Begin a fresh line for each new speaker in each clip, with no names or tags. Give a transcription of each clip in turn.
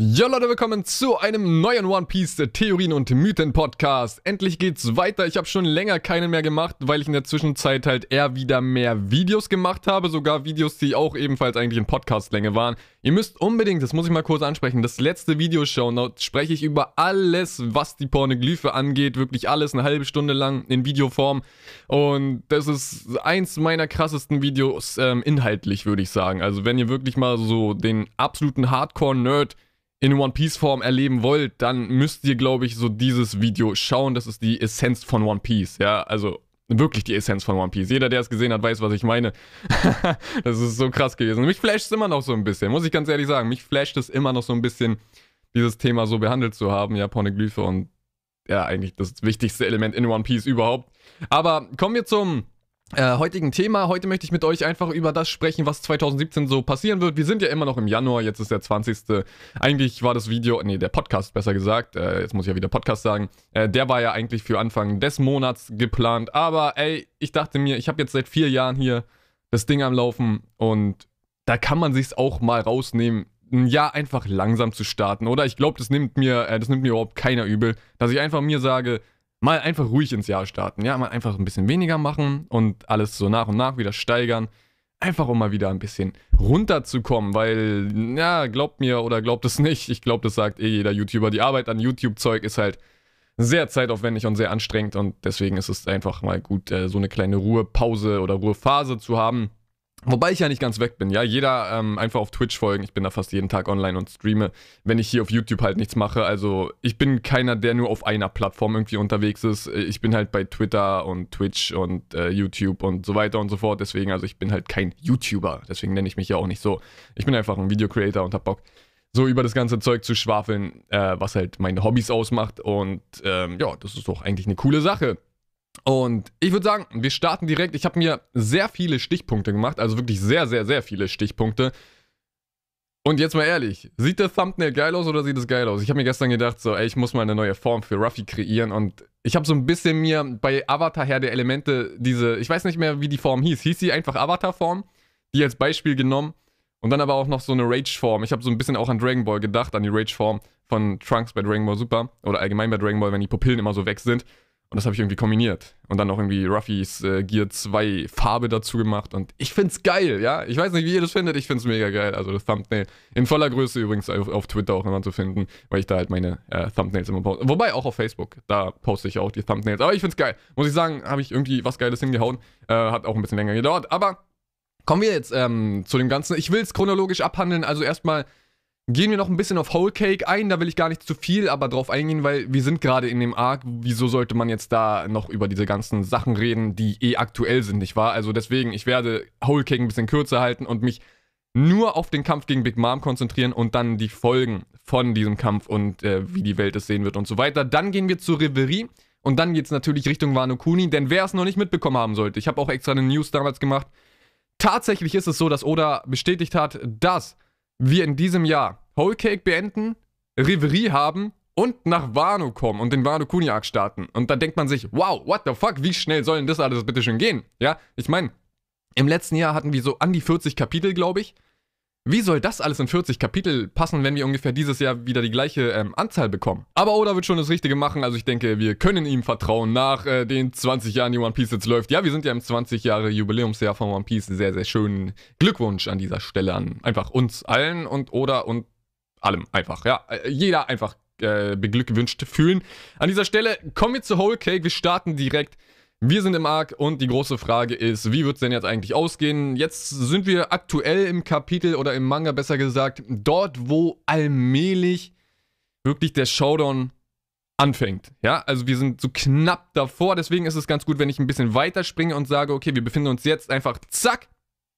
Ja Leute, willkommen zu einem neuen One Piece Theorien und Mythen Podcast. Endlich geht's weiter. Ich habe schon länger keinen mehr gemacht, weil ich in der Zwischenzeit halt eher wieder mehr Videos gemacht habe, sogar Videos, die auch ebenfalls eigentlich in Podcastlänge waren. Ihr müsst unbedingt, das muss ich mal kurz ansprechen, das letzte Video schauen. Dort spreche ich über alles, was die Pornoglyphe angeht, wirklich alles eine halbe Stunde lang in Videoform und das ist eins meiner krassesten Videos ähm, inhaltlich, würde ich sagen. Also, wenn ihr wirklich mal so den absoluten Hardcore Nerd in One Piece Form erleben wollt, dann müsst ihr, glaube ich, so dieses Video schauen. Das ist die Essenz von One Piece, ja, also wirklich die Essenz von One Piece. Jeder, der es gesehen hat, weiß, was ich meine. das ist so krass gewesen. Mich flasht es immer noch so ein bisschen, muss ich ganz ehrlich sagen. Mich flasht es immer noch so ein bisschen, dieses Thema so behandelt zu haben, ja, Pornoglyphe und ja, eigentlich das wichtigste Element in One Piece überhaupt. Aber kommen wir zum äh, heutigen Thema. Heute möchte ich mit euch einfach über das sprechen, was 2017 so passieren wird. Wir sind ja immer noch im Januar, jetzt ist der 20. Eigentlich war das Video, nee, der Podcast besser gesagt, äh, jetzt muss ich ja wieder Podcast sagen, äh, der war ja eigentlich für Anfang des Monats geplant. Aber ey, ich dachte mir, ich habe jetzt seit vier Jahren hier das Ding am Laufen und da kann man sich's auch mal rausnehmen, ein Jahr einfach langsam zu starten. Oder ich glaube, das nimmt mir, äh, das nimmt mir überhaupt keiner übel, dass ich einfach mir sage, mal einfach ruhig ins Jahr starten. Ja, mal einfach ein bisschen weniger machen und alles so nach und nach wieder steigern. Einfach um mal wieder ein bisschen runterzukommen, weil, ja, glaubt mir oder glaubt es nicht, ich glaube, das sagt eh jeder YouTuber. Die Arbeit an YouTube-Zeug ist halt sehr zeitaufwendig und sehr anstrengend und deswegen ist es einfach mal gut, äh, so eine kleine Ruhepause oder Ruhephase zu haben Wobei ich ja nicht ganz weg bin, ja. Jeder ähm, einfach auf Twitch folgen. Ich bin da fast jeden Tag online und streame, wenn ich hier auf YouTube halt nichts mache. Also ich bin keiner, der nur auf einer Plattform irgendwie unterwegs ist. Ich bin halt bei Twitter und Twitch und äh, YouTube und so weiter und so fort. Deswegen, also ich bin halt kein YouTuber. Deswegen nenne ich mich ja auch nicht so. Ich bin einfach ein Video-Creator und hab Bock, so über das ganze Zeug zu schwafeln, äh, was halt meine Hobbys ausmacht. Und ähm, ja, das ist doch eigentlich eine coole Sache. Und ich würde sagen, wir starten direkt. Ich habe mir sehr viele Stichpunkte gemacht, also wirklich sehr, sehr, sehr viele Stichpunkte. Und jetzt mal ehrlich, sieht das Thumbnail geil aus oder sieht es geil aus? Ich habe mir gestern gedacht, so, ey, ich muss mal eine neue Form für Ruffy kreieren und ich habe so ein bisschen mir bei Avatar her der Elemente diese, ich weiß nicht mehr, wie die Form hieß. Hieß sie einfach Avatar-Form? Die als Beispiel genommen und dann aber auch noch so eine Rage-Form. Ich habe so ein bisschen auch an Dragon Ball gedacht, an die Rage-Form von Trunks bei Dragon Ball Super oder allgemein bei Dragon Ball, wenn die Pupillen immer so weg sind. Und das habe ich irgendwie kombiniert. Und dann noch irgendwie Ruffys äh, Gear 2 Farbe dazu gemacht. Und ich find's geil, ja. Ich weiß nicht, wie ihr das findet. Ich find's mega geil. Also das Thumbnail. In voller Größe übrigens auf, auf Twitter auch immer zu finden, weil ich da halt meine äh, Thumbnails immer poste. Wobei auch auf Facebook. Da poste ich auch die Thumbnails. Aber ich find's geil. Muss ich sagen, habe ich irgendwie was Geiles hingehauen. Äh, hat auch ein bisschen länger gedauert. Aber kommen wir jetzt ähm, zu dem Ganzen. Ich will es chronologisch abhandeln. Also erstmal Gehen wir noch ein bisschen auf Whole Cake ein, da will ich gar nicht zu viel, aber drauf eingehen, weil wir sind gerade in dem Arc. Wieso sollte man jetzt da noch über diese ganzen Sachen reden, die eh aktuell sind, nicht wahr? Also deswegen, ich werde Whole Cake ein bisschen kürzer halten und mich nur auf den Kampf gegen Big Mom konzentrieren und dann die Folgen von diesem Kampf und äh, wie die Welt es sehen wird und so weiter. Dann gehen wir zur Reverie und dann geht es natürlich Richtung Wano Kuni, denn wer es noch nicht mitbekommen haben sollte, ich habe auch extra eine News damals gemacht. Tatsächlich ist es so, dass Oda bestätigt hat, dass wir in diesem Jahr Whole Cake beenden, Reverie haben und nach Wano kommen und den Wano Kuniak starten. Und da denkt man sich, wow, what the fuck, wie schnell soll denn das alles bitte schon gehen? Ja, ich meine, im letzten Jahr hatten wir so an die 40 Kapitel, glaube ich. Wie soll das alles in 40 Kapitel passen, wenn wir ungefähr dieses Jahr wieder die gleiche ähm, Anzahl bekommen? Aber Oda wird schon das Richtige machen, also ich denke, wir können ihm vertrauen nach äh, den 20 Jahren, die One Piece jetzt läuft. Ja, wir sind ja im 20 Jahre Jubiläumsjahr von One Piece. Sehr, sehr schönen Glückwunsch an dieser Stelle an einfach uns allen und Oda und allem einfach. Ja, äh, jeder einfach äh, beglückwünscht fühlen. An dieser Stelle kommen wir zu Whole Cake. Wir starten direkt wir sind im Arc und die große Frage ist, wie wird es denn jetzt eigentlich ausgehen? Jetzt sind wir aktuell im Kapitel oder im Manga besser gesagt, dort, wo allmählich wirklich der Showdown anfängt. Ja, also wir sind so knapp davor, deswegen ist es ganz gut, wenn ich ein bisschen weiter springe und sage, okay, wir befinden uns jetzt einfach zack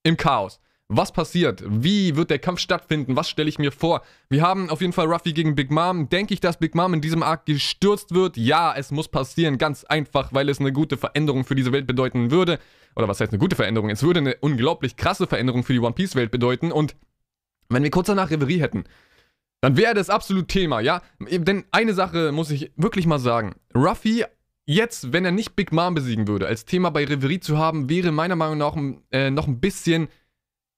im Chaos. Was passiert? Wie wird der Kampf stattfinden? Was stelle ich mir vor? Wir haben auf jeden Fall Ruffy gegen Big Mom. Denke ich, dass Big Mom in diesem Arc gestürzt wird? Ja, es muss passieren. Ganz einfach, weil es eine gute Veränderung für diese Welt bedeuten würde. Oder was heißt eine gute Veränderung? Es würde eine unglaublich krasse Veränderung für die One Piece Welt bedeuten. Und wenn wir kurz danach Reverie hätten, dann wäre das absolut Thema, ja? Denn eine Sache muss ich wirklich mal sagen. Ruffy jetzt, wenn er nicht Big Mom besiegen würde, als Thema bei Reverie zu haben, wäre meiner Meinung nach äh, noch ein bisschen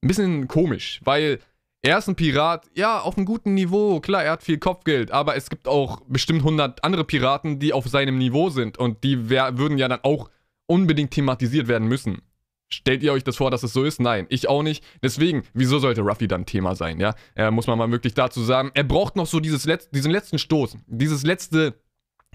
ein bisschen komisch, weil Er ist ein Pirat, ja, auf einem guten Niveau. Klar, er hat viel Kopfgeld, aber es gibt auch bestimmt 100 andere Piraten, die auf seinem Niveau sind und die würden ja dann auch unbedingt thematisiert werden müssen. Stellt ihr euch das vor, dass es so ist? Nein, ich auch nicht. Deswegen, wieso sollte Ruffy dann Thema sein, ja? Äh, muss man mal wirklich dazu sagen. Er braucht noch so dieses Letz diesen letzten Stoß, dieses letzte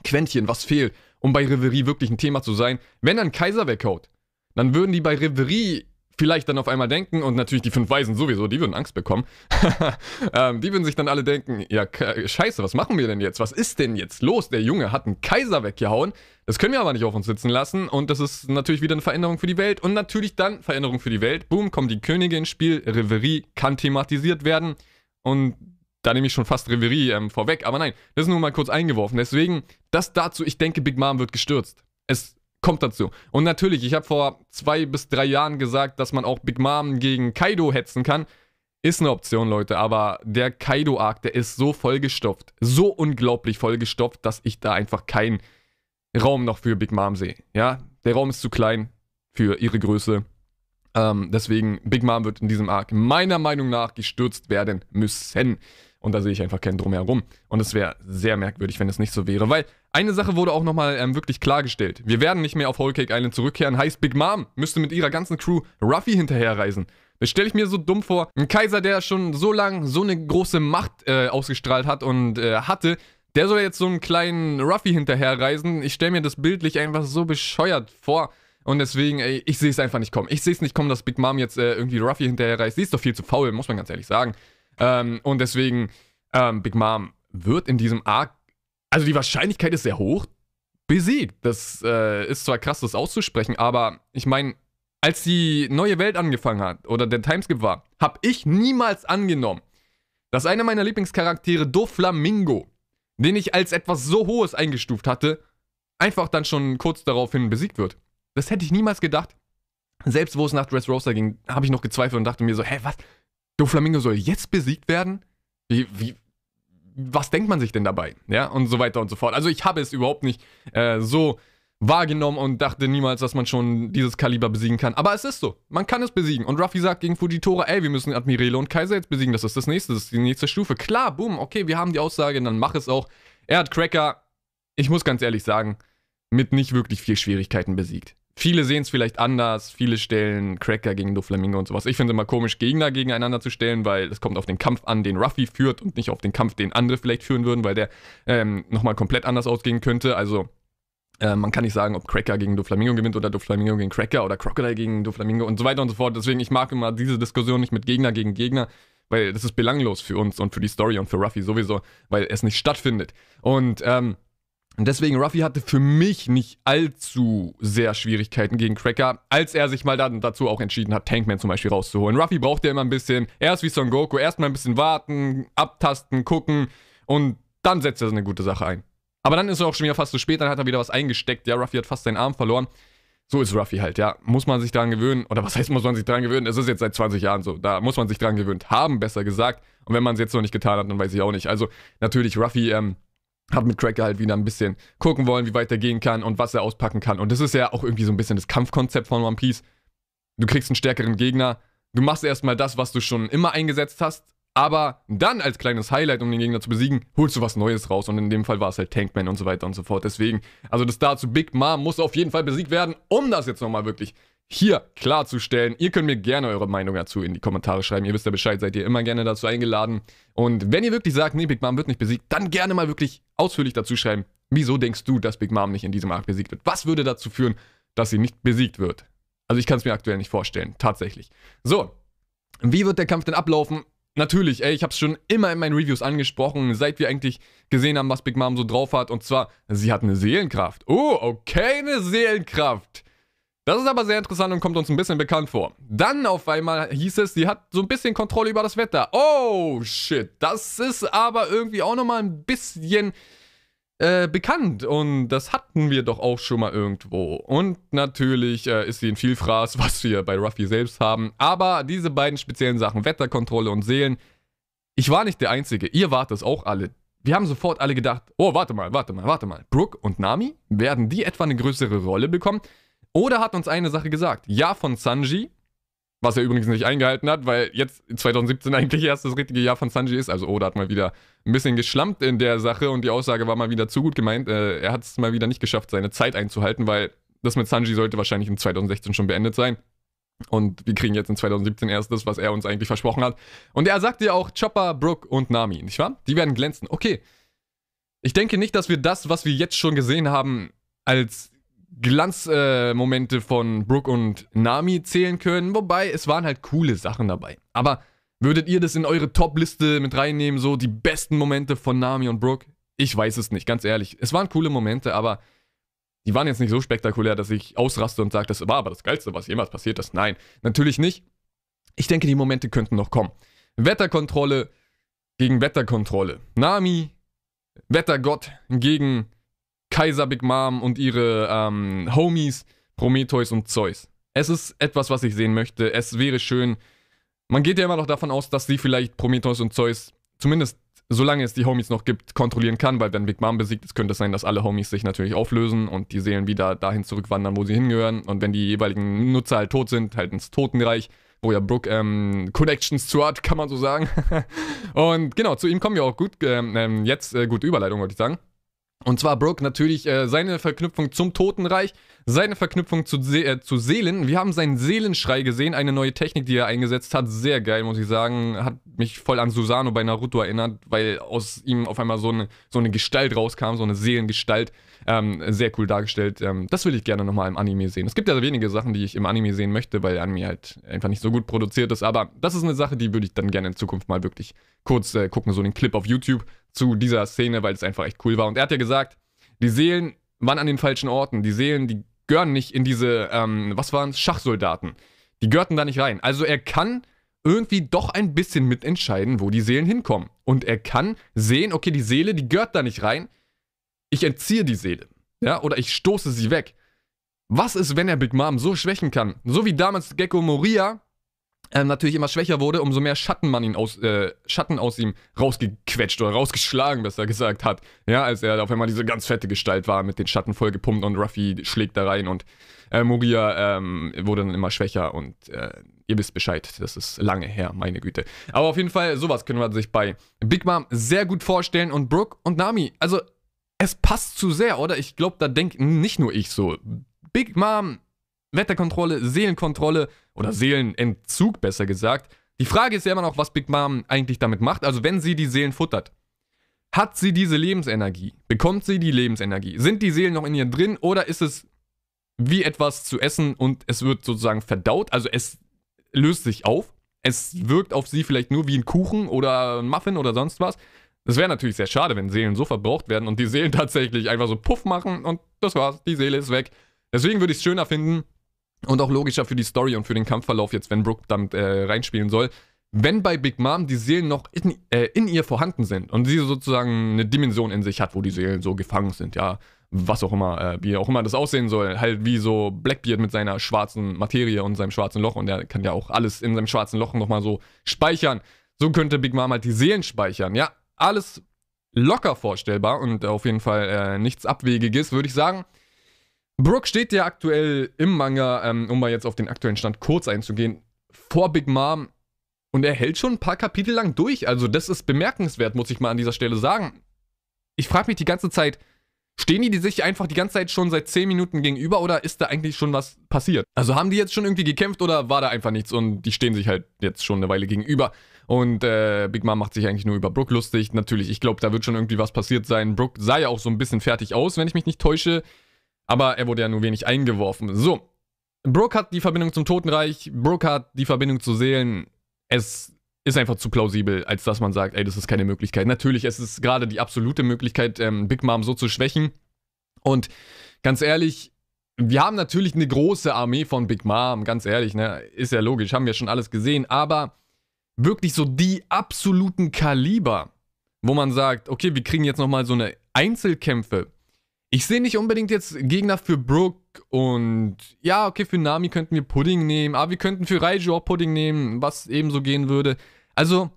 Quäntchen, was fehlt, um bei Reverie wirklich ein Thema zu sein. Wenn einen Kaiser weghaut, dann würden die bei Reverie vielleicht dann auf einmal denken, und natürlich die fünf Weisen sowieso, die würden Angst bekommen. ähm, die würden sich dann alle denken, ja, scheiße, was machen wir denn jetzt? Was ist denn jetzt los? Der Junge hat einen Kaiser weggehauen. Das können wir aber nicht auf uns sitzen lassen. Und das ist natürlich wieder eine Veränderung für die Welt. Und natürlich dann Veränderung für die Welt. Boom, kommen die Könige ins Spiel. Reverie kann thematisiert werden. Und da nehme ich schon fast Reverie ähm, vorweg. Aber nein, das ist nur mal kurz eingeworfen. Deswegen, das dazu, ich denke, Big Mom wird gestürzt. Es kommt dazu. Und natürlich, ich habe vor zwei bis drei Jahren gesagt, dass man auch Big Mom gegen Kaido hetzen kann. Ist eine Option, Leute, aber der Kaido-Arc, der ist so vollgestopft, so unglaublich vollgestopft, dass ich da einfach keinen Raum noch für Big Mom sehe. Ja, der Raum ist zu klein für ihre Größe. Ähm, deswegen, Big Mom wird in diesem Arc meiner Meinung nach gestürzt werden müssen. Und da sehe ich einfach keinen Drumherum. Und es wäre sehr merkwürdig, wenn es nicht so wäre. Weil eine Sache wurde auch nochmal ähm, wirklich klargestellt. Wir werden nicht mehr auf Whole Cake Island zurückkehren. Heißt, Big Mom müsste mit ihrer ganzen Crew Ruffy hinterherreisen. Das stelle ich mir so dumm vor. Ein Kaiser, der schon so lange so eine große Macht äh, ausgestrahlt hat und äh, hatte, der soll jetzt so einen kleinen Ruffy hinterherreisen. Ich stelle mir das bildlich einfach so bescheuert vor. Und deswegen, ey, ich sehe es einfach nicht kommen. Ich sehe es nicht kommen, dass Big Mom jetzt äh, irgendwie Ruffy hinterherreist. Sie ist doch viel zu faul, muss man ganz ehrlich sagen. Ähm, und deswegen, ähm, Big Mom wird in diesem Arc, also die Wahrscheinlichkeit ist sehr hoch, besiegt. Das äh, ist zwar krass, das auszusprechen, aber ich meine, als die neue Welt angefangen hat oder der Timeskip war, habe ich niemals angenommen, dass einer meiner Lieblingscharaktere, Doflamingo, den ich als etwas so Hohes eingestuft hatte, einfach dann schon kurz daraufhin besiegt wird. Das hätte ich niemals gedacht. Selbst wo es nach Dressrosa ging, habe ich noch gezweifelt und dachte mir so, hä, was? Doflamingo soll jetzt besiegt werden? Wie, wie, was denkt man sich denn dabei? Ja, und so weiter und so fort. Also ich habe es überhaupt nicht äh, so wahrgenommen und dachte niemals, dass man schon dieses Kaliber besiegen kann. Aber es ist so. Man kann es besiegen. Und Ruffy sagt gegen Fujitora, ey, wir müssen Admirale und Kaiser jetzt besiegen. Das ist das nächste. Das ist die nächste Stufe. Klar, boom, okay, wir haben die Aussage, dann mach es auch. Er hat Cracker, ich muss ganz ehrlich sagen, mit nicht wirklich viel Schwierigkeiten besiegt. Viele sehen es vielleicht anders, viele stellen Cracker gegen Doflamingo und sowas. Ich finde es immer komisch, Gegner gegeneinander zu stellen, weil es kommt auf den Kampf an, den Ruffy führt und nicht auf den Kampf, den andere vielleicht führen würden, weil der ähm, nochmal komplett anders ausgehen könnte. Also äh, man kann nicht sagen, ob Cracker gegen Doflamingo gewinnt oder Doflamingo gegen Cracker oder Crocodile gegen Doflamingo und so weiter und so fort. Deswegen, ich mag immer diese Diskussion nicht mit Gegner gegen Gegner, weil das ist belanglos für uns und für die Story und für Ruffy sowieso, weil es nicht stattfindet. Und ähm, und deswegen, Ruffy hatte für mich nicht allzu sehr Schwierigkeiten gegen Cracker, als er sich mal dann dazu auch entschieden hat, Tankman zum Beispiel rauszuholen. Ruffy braucht ja immer ein bisschen, erst wie Son Goku, erstmal ein bisschen warten, abtasten, gucken und dann setzt er eine gute Sache ein. Aber dann ist er auch schon wieder fast zu spät, dann hat er wieder was eingesteckt. Ja, Ruffy hat fast seinen Arm verloren. So ist Ruffy halt, ja. Muss man sich dran gewöhnen. Oder was heißt, muss man sich dran gewöhnen? Es ist jetzt seit 20 Jahren so. Da muss man sich dran gewöhnt haben, besser gesagt. Und wenn man es jetzt noch nicht getan hat, dann weiß ich auch nicht. Also, natürlich, Ruffy, ähm, hat mit Cracker halt wieder ein bisschen gucken wollen, wie weit er gehen kann und was er auspacken kann. Und das ist ja auch irgendwie so ein bisschen das Kampfkonzept von One Piece. Du kriegst einen stärkeren Gegner, du machst erstmal das, was du schon immer eingesetzt hast, aber dann als kleines Highlight, um den Gegner zu besiegen, holst du was Neues raus. Und in dem Fall war es halt Tankman und so weiter und so fort. Deswegen, also das dazu Big Mom muss auf jeden Fall besiegt werden, um das jetzt nochmal wirklich hier klarzustellen. Ihr könnt mir gerne eure Meinung dazu in die Kommentare schreiben. Ihr wisst ja Bescheid, seid ihr immer gerne dazu eingeladen. Und wenn ihr wirklich sagt, nee, Big Mom wird nicht besiegt, dann gerne mal wirklich ausführlich dazu schreiben. Wieso denkst du, dass Big Mom nicht in diesem Arc besiegt wird? Was würde dazu führen, dass sie nicht besiegt wird? Also ich kann es mir aktuell nicht vorstellen, tatsächlich. So, wie wird der Kampf denn ablaufen? Natürlich, ey, ich habe es schon immer in meinen Reviews angesprochen, seit wir eigentlich gesehen haben, was Big Mom so drauf hat. Und zwar, sie hat eine Seelenkraft. Oh, okay, eine Seelenkraft. Das ist aber sehr interessant und kommt uns ein bisschen bekannt vor. Dann auf einmal hieß es, sie hat so ein bisschen Kontrolle über das Wetter. Oh, shit. Das ist aber irgendwie auch nochmal ein bisschen äh, bekannt. Und das hatten wir doch auch schon mal irgendwo. Und natürlich äh, ist sie ein Vielfraß, was wir bei Ruffy selbst haben. Aber diese beiden speziellen Sachen, Wetterkontrolle und Seelen, ich war nicht der Einzige. Ihr wart es auch alle. Wir haben sofort alle gedacht, oh, warte mal, warte mal, warte mal. Brooke und Nami, werden die etwa eine größere Rolle bekommen? Oder hat uns eine Sache gesagt. Ja, von Sanji. Was er übrigens nicht eingehalten hat, weil jetzt 2017 eigentlich erst das richtige Jahr von Sanji ist. Also Oda hat mal wieder ein bisschen geschlampt in der Sache und die Aussage war mal wieder zu gut gemeint. Äh, er hat es mal wieder nicht geschafft, seine Zeit einzuhalten, weil das mit Sanji sollte wahrscheinlich in 2016 schon beendet sein. Und wir kriegen jetzt in 2017 erst das, was er uns eigentlich versprochen hat. Und er sagte ja auch Chopper, Brooke und Nami, nicht wahr? Die werden glänzen. Okay. Ich denke nicht, dass wir das, was wir jetzt schon gesehen haben, als Glanzmomente äh, von Brooke und Nami zählen können, wobei es waren halt coole Sachen dabei. Aber würdet ihr das in eure Top-Liste mit reinnehmen, so die besten Momente von Nami und Brooke? Ich weiß es nicht, ganz ehrlich. Es waren coole Momente, aber die waren jetzt nicht so spektakulär, dass ich ausraste und sage, das war aber das Geilste, was jemals passiert ist. Nein, natürlich nicht. Ich denke, die Momente könnten noch kommen. Wetterkontrolle gegen Wetterkontrolle. Nami, Wettergott gegen Kaiser Big Mom und ihre ähm, Homies Prometheus und Zeus. Es ist etwas, was ich sehen möchte. Es wäre schön. Man geht ja immer noch davon aus, dass sie vielleicht Prometheus und Zeus, zumindest solange es die Homies noch gibt, kontrollieren kann, weil wenn Big Mom besiegt ist, könnte es sein, dass alle Homies sich natürlich auflösen und die Seelen wieder dahin zurückwandern, wo sie hingehören. Und wenn die jeweiligen Nutzer halt tot sind, halt ins Totenreich, wo ja Brooke ähm, Connections zu hat, kann man so sagen. und genau, zu ihm kommen wir auch gut. Ähm, ähm jetzt äh, gute Überleitung, wollte ich sagen. Und zwar Brooke natürlich äh, seine Verknüpfung zum Totenreich, seine Verknüpfung zu, Se äh, zu Seelen. Wir haben seinen Seelenschrei gesehen, eine neue Technik, die er eingesetzt hat. Sehr geil, muss ich sagen. Hat mich voll an Susano bei Naruto erinnert, weil aus ihm auf einmal so eine, so eine Gestalt rauskam, so eine Seelengestalt. Ähm, sehr cool dargestellt. Ähm, das will ich gerne nochmal im Anime sehen. Es gibt ja wenige Sachen, die ich im Anime sehen möchte, weil Anime halt einfach nicht so gut produziert ist. Aber das ist eine Sache, die würde ich dann gerne in Zukunft mal wirklich kurz äh, gucken, so einen Clip auf YouTube zu dieser Szene, weil es einfach echt cool war. Und er hat ja gesagt, die Seelen waren an den falschen Orten. Die Seelen, die gehören nicht in diese, ähm, was waren es, Schachsoldaten. Die gehörten da nicht rein. Also er kann irgendwie doch ein bisschen mitentscheiden, wo die Seelen hinkommen. Und er kann sehen, okay, die Seele, die gehört da nicht rein. Ich entziehe die Seele. Ja, oder ich stoße sie weg. Was ist, wenn er Big Mom so schwächen kann? So wie damals Gecko Moria äh, natürlich immer schwächer wurde, umso mehr Schatten man ihn aus, äh, Schatten aus ihm rausgequetscht oder rausgeschlagen, besser gesagt hat. Ja, als er auf einmal diese ganz fette Gestalt war, mit den Schatten vollgepumpt und Ruffy schlägt da rein und äh, Moria ähm, wurde dann immer schwächer und äh, ihr wisst Bescheid, das ist lange her, meine Güte. Aber auf jeden Fall, sowas können wir sich bei Big Mom sehr gut vorstellen und Brooke und Nami, also es passt zu sehr, oder? Ich glaube, da denkt nicht nur ich so. Big Mom Wetterkontrolle, Seelenkontrolle oder Seelenentzug besser gesagt. Die Frage ist ja immer noch, was Big Mom eigentlich damit macht. Also wenn sie die Seelen futtert, hat sie diese Lebensenergie? Bekommt sie die Lebensenergie? Sind die Seelen noch in ihr drin oder ist es wie etwas zu essen und es wird sozusagen verdaut? Also es löst sich auf. Es wirkt auf sie vielleicht nur wie ein Kuchen oder ein Muffin oder sonst was. Das wäre natürlich sehr schade, wenn Seelen so verbraucht werden und die Seelen tatsächlich einfach so puff machen und das war's, die Seele ist weg. Deswegen würde ich es schöner finden, und auch logischer für die Story und für den Kampfverlauf jetzt, wenn Brooke damit äh, reinspielen soll. Wenn bei Big Mom die Seelen noch in, äh, in ihr vorhanden sind und sie sozusagen eine Dimension in sich hat, wo die Seelen so gefangen sind, ja, was auch immer, äh, wie auch immer das aussehen soll, halt wie so Blackbeard mit seiner schwarzen Materie und seinem schwarzen Loch und er kann ja auch alles in seinem schwarzen Loch nochmal so speichern. So könnte Big Mom halt die Seelen speichern, ja, alles locker vorstellbar und auf jeden Fall äh, nichts Abwegiges, würde ich sagen. Brooke steht ja aktuell im Manga, ähm, um mal jetzt auf den aktuellen Stand kurz einzugehen, vor Big Mom und er hält schon ein paar Kapitel lang durch. Also das ist bemerkenswert, muss ich mal an dieser Stelle sagen. Ich frage mich die ganze Zeit, stehen die sich einfach die ganze Zeit schon seit 10 Minuten gegenüber oder ist da eigentlich schon was passiert? Also haben die jetzt schon irgendwie gekämpft oder war da einfach nichts und die stehen sich halt jetzt schon eine Weile gegenüber? Und äh, Big Mom macht sich eigentlich nur über Brooke lustig. Natürlich, ich glaube, da wird schon irgendwie was passiert sein. Brooke sah ja auch so ein bisschen fertig aus, wenn ich mich nicht täusche. Aber er wurde ja nur wenig eingeworfen. So. Brooke hat die Verbindung zum Totenreich. Brooke hat die Verbindung zu Seelen. Es ist einfach zu plausibel, als dass man sagt, ey, das ist keine Möglichkeit. Natürlich, es ist gerade die absolute Möglichkeit, ähm, Big Mom so zu schwächen. Und ganz ehrlich, wir haben natürlich eine große Armee von Big Mom, ganz ehrlich, ne? Ist ja logisch, haben wir schon alles gesehen, aber wirklich so die absoluten Kaliber, wo man sagt, okay, wir kriegen jetzt nochmal so eine Einzelkämpfe ich sehe nicht unbedingt jetzt Gegner für Brooke und ja, okay, für Nami könnten wir Pudding nehmen, aber wir könnten für Raiju auch Pudding nehmen, was ebenso gehen würde. Also,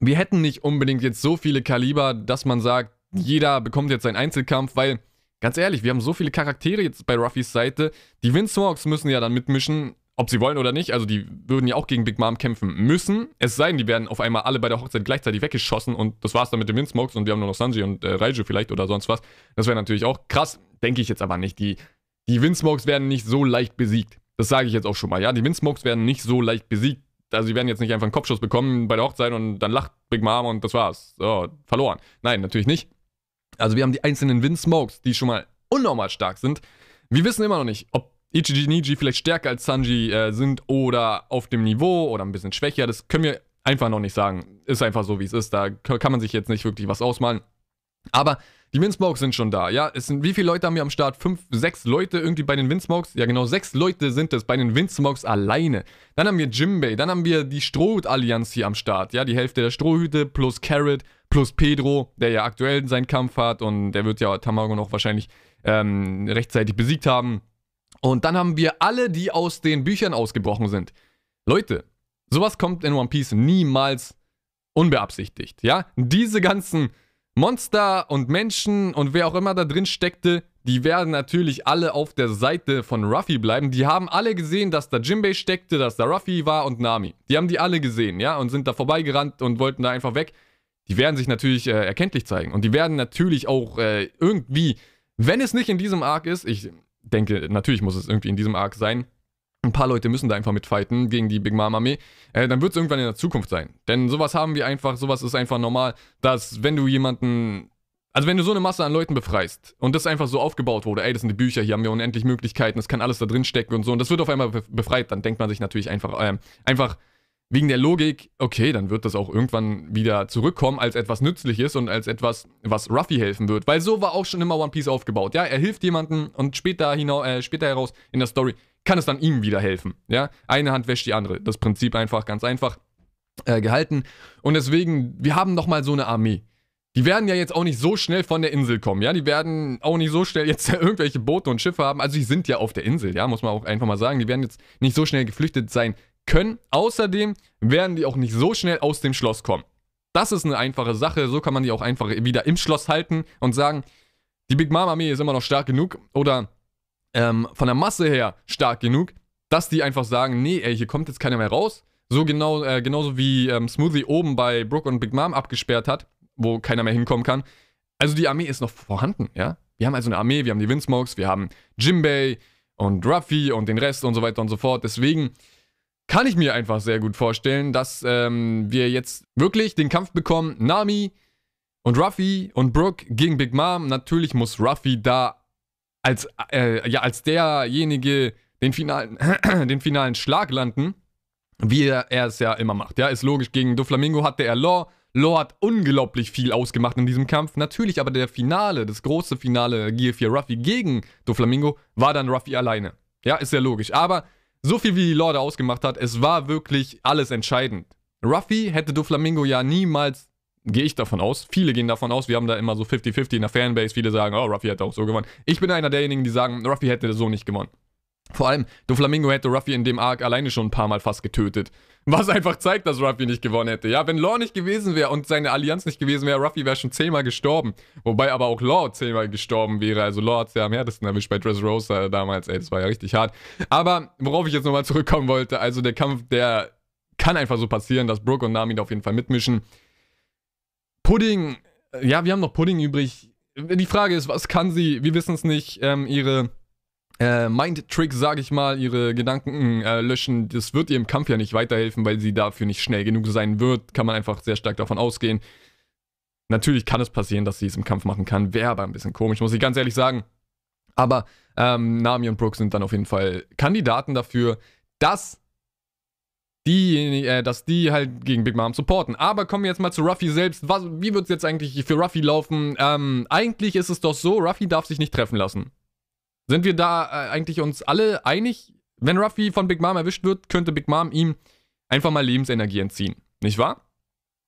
wir hätten nicht unbedingt jetzt so viele Kaliber, dass man sagt, jeder bekommt jetzt einen Einzelkampf, weil, ganz ehrlich, wir haben so viele Charaktere jetzt bei Ruffys Seite. Die Windsmogs müssen ja dann mitmischen, ob sie wollen oder nicht. Also die würden ja auch gegen Big Mom kämpfen müssen. Es sei denn, die werden auf einmal alle bei der Hochzeit gleichzeitig weggeschossen und das war's dann mit den Windsmokes und wir haben nur noch Sanji und äh, Raiju vielleicht oder sonst was. Das wäre natürlich auch krass. Denke ich jetzt aber nicht. Die, die Windsmokes werden nicht so leicht besiegt. Das sage ich jetzt auch schon mal. Ja, die Windsmokes werden nicht so leicht besiegt. Also, sie werden jetzt nicht einfach einen Kopfschuss bekommen bei der Hochzeit und dann lacht Big Mom und das war's. So, verloren. Nein, natürlich nicht. Also, wir haben die einzelnen Windsmokes, die schon mal unnormal stark sind. Wir wissen immer noch nicht, ob Ichiji Niji vielleicht stärker als Sanji äh, sind oder auf dem Niveau oder ein bisschen schwächer. Das können wir einfach noch nicht sagen. Ist einfach so, wie es ist. Da kann man sich jetzt nicht wirklich was ausmalen. Aber die Windsmokes sind schon da, ja. Es sind, wie viele Leute haben wir am Start? Fünf, sechs Leute irgendwie bei den Windsmokes? Ja, genau, sechs Leute sind es bei den Windsmokes alleine. Dann haben wir Jimbei, dann haben wir die Strohhut-Allianz hier am Start, ja. Die Hälfte der Strohhüte plus Carrot plus Pedro, der ja aktuell seinen Kampf hat und der wird ja Tamago noch wahrscheinlich ähm, rechtzeitig besiegt haben. Und dann haben wir alle, die aus den Büchern ausgebrochen sind. Leute, sowas kommt in One Piece niemals unbeabsichtigt, ja? Diese ganzen Monster und Menschen und wer auch immer da drin steckte, die werden natürlich alle auf der Seite von Ruffy bleiben. Die haben alle gesehen, dass da Jimbei steckte, dass da Ruffy war und Nami. Die haben die alle gesehen, ja, und sind da vorbeigerannt und wollten da einfach weg. Die werden sich natürlich äh, erkenntlich zeigen. Und die werden natürlich auch äh, irgendwie, wenn es nicht in diesem Arc ist, ich denke, natürlich muss es irgendwie in diesem Arc sein, ein paar Leute müssen da einfach mitfighten gegen die Big Mom Armee, äh, dann wird es irgendwann in der Zukunft sein. Denn sowas haben wir einfach, sowas ist einfach normal, dass wenn du jemanden, also wenn du so eine Masse an Leuten befreist und das einfach so aufgebaut wurde, ey, das sind die Bücher, hier haben wir unendlich Möglichkeiten, es kann alles da drin stecken und so, und das wird auf einmal befreit, dann denkt man sich natürlich einfach, äh, einfach wegen der Logik, okay, dann wird das auch irgendwann wieder zurückkommen als etwas Nützliches und als etwas, was Ruffy helfen wird. Weil so war auch schon immer One Piece aufgebaut. Ja, er hilft jemandem und später, hinaus, äh, später heraus in der Story kann es dann ihm wieder helfen. Ja, eine Hand wäscht die andere. Das Prinzip einfach ganz einfach äh, gehalten. Und deswegen, wir haben nochmal so eine Armee. Die werden ja jetzt auch nicht so schnell von der Insel kommen, ja. Die werden auch nicht so schnell jetzt irgendwelche Boote und Schiffe haben. Also die sind ja auf der Insel, ja, muss man auch einfach mal sagen. Die werden jetzt nicht so schnell geflüchtet sein können. Außerdem werden die auch nicht so schnell aus dem Schloss kommen. Das ist eine einfache Sache. So kann man die auch einfach wieder im Schloss halten und sagen, die Big Mom Armee ist immer noch stark genug oder ähm, von der Masse her stark genug, dass die einfach sagen, nee, ey, hier kommt jetzt keiner mehr raus. So genau, äh, genauso wie ähm, Smoothie oben bei Brooke und Big Mom abgesperrt hat, wo keiner mehr hinkommen kann. Also die Armee ist noch vorhanden, ja. Wir haben also eine Armee, wir haben die Windsmokes, wir haben Jimbei und Ruffy und den Rest und so weiter und so fort. Deswegen kann ich mir einfach sehr gut vorstellen, dass ähm, wir jetzt wirklich den Kampf bekommen. Nami und Ruffy und Brooke gegen Big Mom. Natürlich muss Ruffy da als, äh, ja, als derjenige den finalen, den finalen Schlag landen, wie er, es ja immer macht. Ja, ist logisch, gegen Doflamingo hatte er Law. Law hat unglaublich viel ausgemacht in diesem Kampf. Natürlich, aber der Finale, das große Finale Gear 4 Ruffy gegen Doflamingo, war dann Ruffy alleine. Ja, ist ja logisch. Aber so viel wie die Lorde ausgemacht hat, es war wirklich alles entscheidend. Ruffy hätte Doflamingo ja niemals Gehe ich davon aus. Viele gehen davon aus. Wir haben da immer so 50-50 in der Fanbase. Viele sagen, oh, Ruffy hätte auch so gewonnen. Ich bin einer derjenigen, die sagen, Ruffy hätte so nicht gewonnen. Vor allem, Doflamingo hätte Ruffy in dem Arc alleine schon ein paar Mal fast getötet. Was einfach zeigt, dass Ruffy nicht gewonnen hätte. Ja, wenn Law nicht gewesen wäre und seine Allianz nicht gewesen wäre, Ruffy wäre schon zehnmal gestorben. Wobei aber auch Law zehnmal gestorben wäre. Also Law hat es ja am härtesten erwischt bei Dressrosa damals. Ey, das war ja richtig hart. Aber worauf ich jetzt nochmal zurückkommen wollte, also der Kampf, der kann einfach so passieren, dass Brooke und Nami da auf jeden Fall mitmischen. Pudding, ja, wir haben noch Pudding übrig. Die Frage ist, was kann sie? Wir wissen es nicht. Ähm, ihre äh, Mind-Tricks, sage ich mal, ihre Gedanken äh, löschen, das wird ihr im Kampf ja nicht weiterhelfen, weil sie dafür nicht schnell genug sein wird. Kann man einfach sehr stark davon ausgehen. Natürlich kann es passieren, dass sie es im Kampf machen kann. Wäre aber ein bisschen komisch, muss ich ganz ehrlich sagen. Aber ähm, Nami und Brooke sind dann auf jeden Fall Kandidaten dafür, dass die, äh, dass die halt gegen Big Mom supporten. Aber kommen wir jetzt mal zu Ruffy selbst. Was, wie wird es jetzt eigentlich für Ruffy laufen? Ähm, eigentlich ist es doch so, Ruffy darf sich nicht treffen lassen. Sind wir da äh, eigentlich uns alle einig? Wenn Ruffy von Big Mom erwischt wird, könnte Big Mom ihm einfach mal Lebensenergie entziehen. Nicht wahr?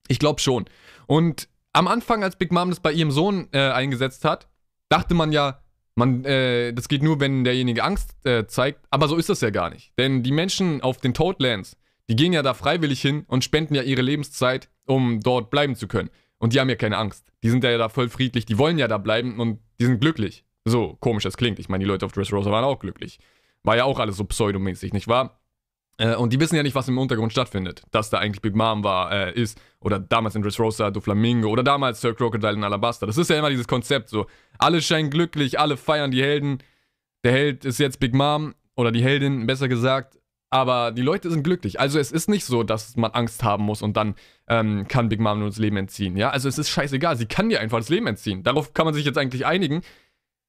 Ich glaube schon. Und am Anfang, als Big Mom das bei ihrem Sohn äh, eingesetzt hat, dachte man ja, man, äh, das geht nur, wenn derjenige Angst äh, zeigt. Aber so ist das ja gar nicht. Denn die Menschen auf den Toadlands, die gehen ja da freiwillig hin und spenden ja ihre Lebenszeit, um dort bleiben zu können. Und die haben ja keine Angst. Die sind ja da voll friedlich, die wollen ja da bleiben und die sind glücklich. So komisch das klingt. Ich meine, die Leute auf Dressrosa waren auch glücklich. War ja auch alles so pseudomäßig, nicht wahr? Äh, und die wissen ja nicht, was im Untergrund stattfindet. Dass da eigentlich Big Mom war, äh, ist. Oder damals in Dressrosa, Du Flamingo. Oder damals Sir Crocodile in Alabaster. Das ist ja immer dieses Konzept so. Alle scheinen glücklich, alle feiern die Helden. Der Held ist jetzt Big Mom. Oder die Heldin, besser gesagt. Aber die Leute sind glücklich. Also es ist nicht so, dass man Angst haben muss und dann ähm, kann Big Mom nur das Leben entziehen. Ja, also es ist scheißegal. Sie kann dir einfach das Leben entziehen. Darauf kann man sich jetzt eigentlich einigen.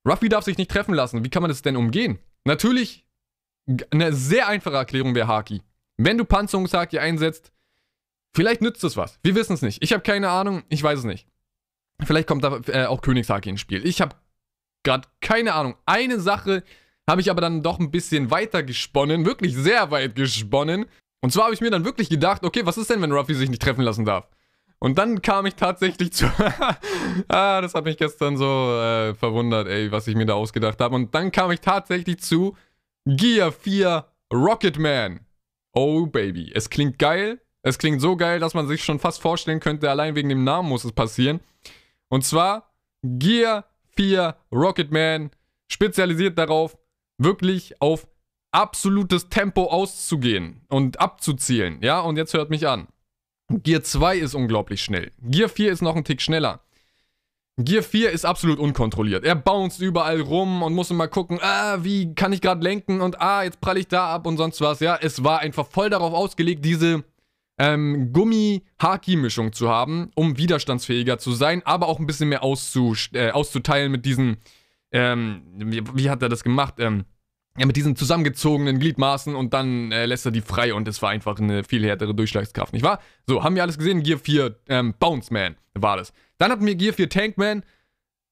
Ruffy darf sich nicht treffen lassen. Wie kann man das denn umgehen? Natürlich eine sehr einfache Erklärung wäre Haki. Wenn du Panzerungshaki einsetzt, vielleicht nützt es was. Wir wissen es nicht. Ich habe keine Ahnung, ich weiß es nicht. Vielleicht kommt da äh, auch Königshaki ins Spiel. Ich habe gerade keine Ahnung. Eine Sache habe ich aber dann doch ein bisschen weiter gesponnen, wirklich sehr weit gesponnen. Und zwar habe ich mir dann wirklich gedacht, okay, was ist denn, wenn Ruffy sich nicht treffen lassen darf? Und dann kam ich tatsächlich zu. ah, das hat mich gestern so äh, verwundert, ey, was ich mir da ausgedacht habe. Und dann kam ich tatsächlich zu Gear 4 Rocketman. Oh Baby, es klingt geil. Es klingt so geil, dass man sich schon fast vorstellen könnte, allein wegen dem Namen muss es passieren. Und zwar Gear 4 Rocketman, spezialisiert darauf, wirklich auf absolutes Tempo auszugehen und abzuzielen. Ja, und jetzt hört mich an. Gear 2 ist unglaublich schnell. Gear 4 ist noch ein Tick schneller. Gear 4 ist absolut unkontrolliert. Er bounced überall rum und muss immer gucken, ah, wie kann ich gerade lenken und ah, jetzt pralle ich da ab und sonst was. Ja, es war einfach voll darauf ausgelegt, diese ähm, Gummi-Haki-Mischung zu haben, um widerstandsfähiger zu sein, aber auch ein bisschen mehr auszu äh, auszuteilen mit diesen, ähm, wie, wie, hat er das gemacht? Ähm, ja, mit diesen zusammengezogenen Gliedmaßen und dann äh, lässt er die frei und es war einfach eine viel härtere Durchschlagskraft, nicht wahr? So, haben wir alles gesehen? Gear 4, ähm, Bounce Man war das. Dann hatten wir Gear 4 Tankman.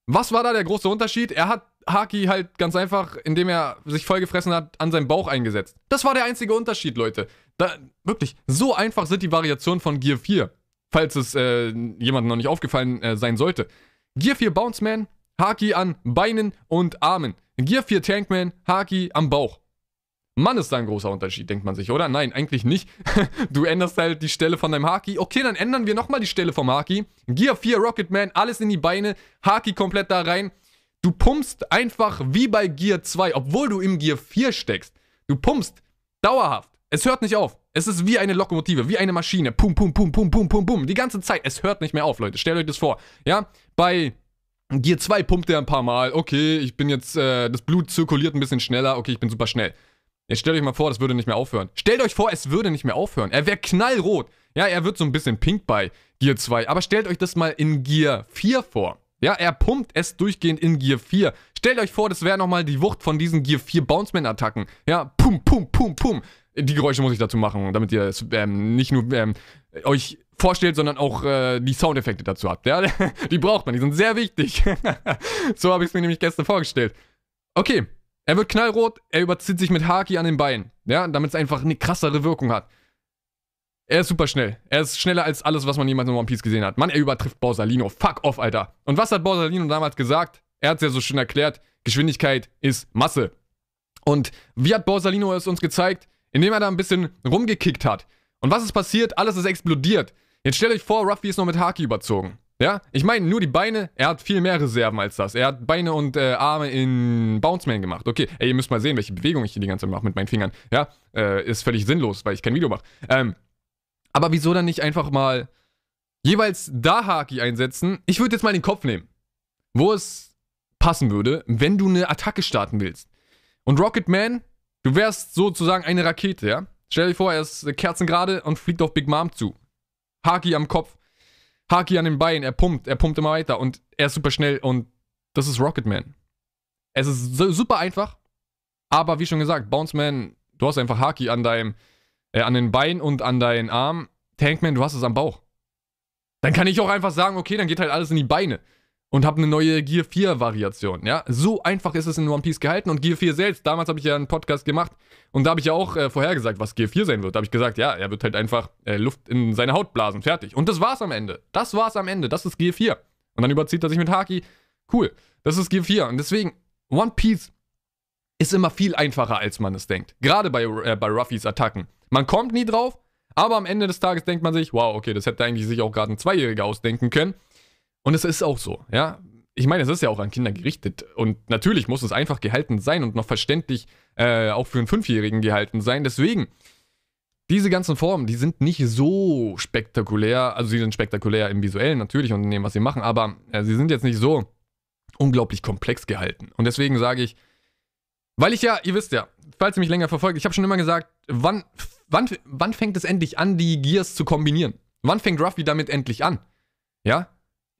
Was war da der große Unterschied? Er hat Haki halt ganz einfach, indem er sich vollgefressen hat, an seinen Bauch eingesetzt. Das war der einzige Unterschied, Leute. Da, wirklich, so einfach sind die Variationen von Gear 4. Falls es äh, jemandem noch nicht aufgefallen äh, sein sollte. Gear 4 Bounce Man, Haki an Beinen und Armen. Gear 4 Tankman, Haki am Bauch. Mann, ist da ein großer Unterschied, denkt man sich, oder? Nein, eigentlich nicht. du änderst halt die Stelle von deinem Haki. Okay, dann ändern wir nochmal die Stelle vom Haki. Gear 4 Rocketman, alles in die Beine, Haki komplett da rein. Du pumpst einfach wie bei Gear 2, obwohl du im Gear 4 steckst. Du pumpst dauerhaft. Es hört nicht auf. Es ist wie eine Lokomotive, wie eine Maschine. Pum, pum, pum, pum, pum, pum, pum. Die ganze Zeit. Es hört nicht mehr auf, Leute. Stellt euch das vor. Ja, bei Gear 2 pumpt er ein paar Mal. Okay, ich bin jetzt, äh, das Blut zirkuliert ein bisschen schneller. Okay, ich bin super schnell. Jetzt stellt euch mal vor, das würde nicht mehr aufhören. Stellt euch vor, es würde nicht mehr aufhören. Er wäre knallrot. Ja, er wird so ein bisschen pink bei Gear 2. Aber stellt euch das mal in Gear 4 vor. Ja, er pumpt es durchgehend in Gear 4. Stellt euch vor, das wäre nochmal die Wucht von diesen Gear 4 Bounceman-Attacken. Ja, pum, pum, pum, pum. Die Geräusche muss ich dazu machen, damit ihr es ähm, nicht nur ähm, euch vorstellt, sondern auch äh, die Soundeffekte dazu habt. Ja? die braucht man, die sind sehr wichtig. so habe ich es mir nämlich gestern vorgestellt. Okay, er wird knallrot, er überzieht sich mit Haki an den Beinen. Ja, damit es einfach eine krassere Wirkung hat. Er ist super schnell. Er ist schneller als alles, was man jemals in One Piece gesehen hat. Mann, er übertrifft Borsalino. Fuck off, Alter. Und was hat Borsalino damals gesagt? Er hat es ja so schön erklärt. Geschwindigkeit ist Masse. Und wie hat Borsalino es uns gezeigt? Indem er da ein bisschen rumgekickt hat. Und was ist passiert? Alles ist explodiert. Jetzt stellt euch vor, Ruffy ist noch mit Haki überzogen. Ja, ich meine, nur die Beine, er hat viel mehr Reserven als das. Er hat Beine und äh, Arme in Bounce Man gemacht. Okay, ey, ihr müsst mal sehen, welche Bewegung ich hier die ganze Zeit mache mit meinen Fingern. Ja, äh, ist völlig sinnlos, weil ich kein Video mache. Ähm, aber wieso dann nicht einfach mal jeweils da Haki einsetzen? Ich würde jetzt mal den Kopf nehmen, wo es passen würde, wenn du eine Attacke starten willst. Und Rocket Man, du wärst sozusagen eine Rakete, ja? Stell dir vor, er ist kerzengerade und fliegt auf Big Mom zu. Haki am Kopf, Haki an den Beinen, er pumpt, er pumpt immer weiter und er ist super schnell und das ist Rocketman. Es ist so, super einfach, aber wie schon gesagt, Bounce Man, du hast einfach Haki an deinem, äh, an den Beinen und an deinen Arm. Tankman, du hast es am Bauch. Dann kann ich auch einfach sagen, okay, dann geht halt alles in die Beine und habe eine neue Gear 4 Variation, ja? So einfach ist es in One Piece gehalten und Gear 4 selbst, damals habe ich ja einen Podcast gemacht und da habe ich ja auch äh, vorhergesagt, was Gear 4 sein wird. Da habe ich gesagt, ja, er wird halt einfach äh, Luft in seine Haut blasen, fertig. Und das war's am Ende. Das war's am Ende. Das ist Gear 4. Und dann überzieht er sich mit Haki. Cool. Das ist Gear 4 und deswegen One Piece ist immer viel einfacher, als man es denkt. Gerade bei, äh, bei Ruffys Attacken. Man kommt nie drauf, aber am Ende des Tages denkt man sich, wow, okay, das hätte eigentlich sich auch gerade ein Zweijähriger ausdenken können. Und es ist auch so, ja. Ich meine, es ist ja auch an Kinder gerichtet. Und natürlich muss es einfach gehalten sein und noch verständlich äh, auch für einen Fünfjährigen gehalten sein. Deswegen, diese ganzen Formen, die sind nicht so spektakulär. Also sie sind spektakulär im Visuellen natürlich und in dem, was sie machen, aber äh, sie sind jetzt nicht so unglaublich komplex gehalten. Und deswegen sage ich, weil ich ja, ihr wisst ja, falls ihr mich länger verfolgt, ich habe schon immer gesagt, wann, wann, wann fängt es endlich an, die Gears zu kombinieren? Wann fängt Ruffy damit endlich an? Ja?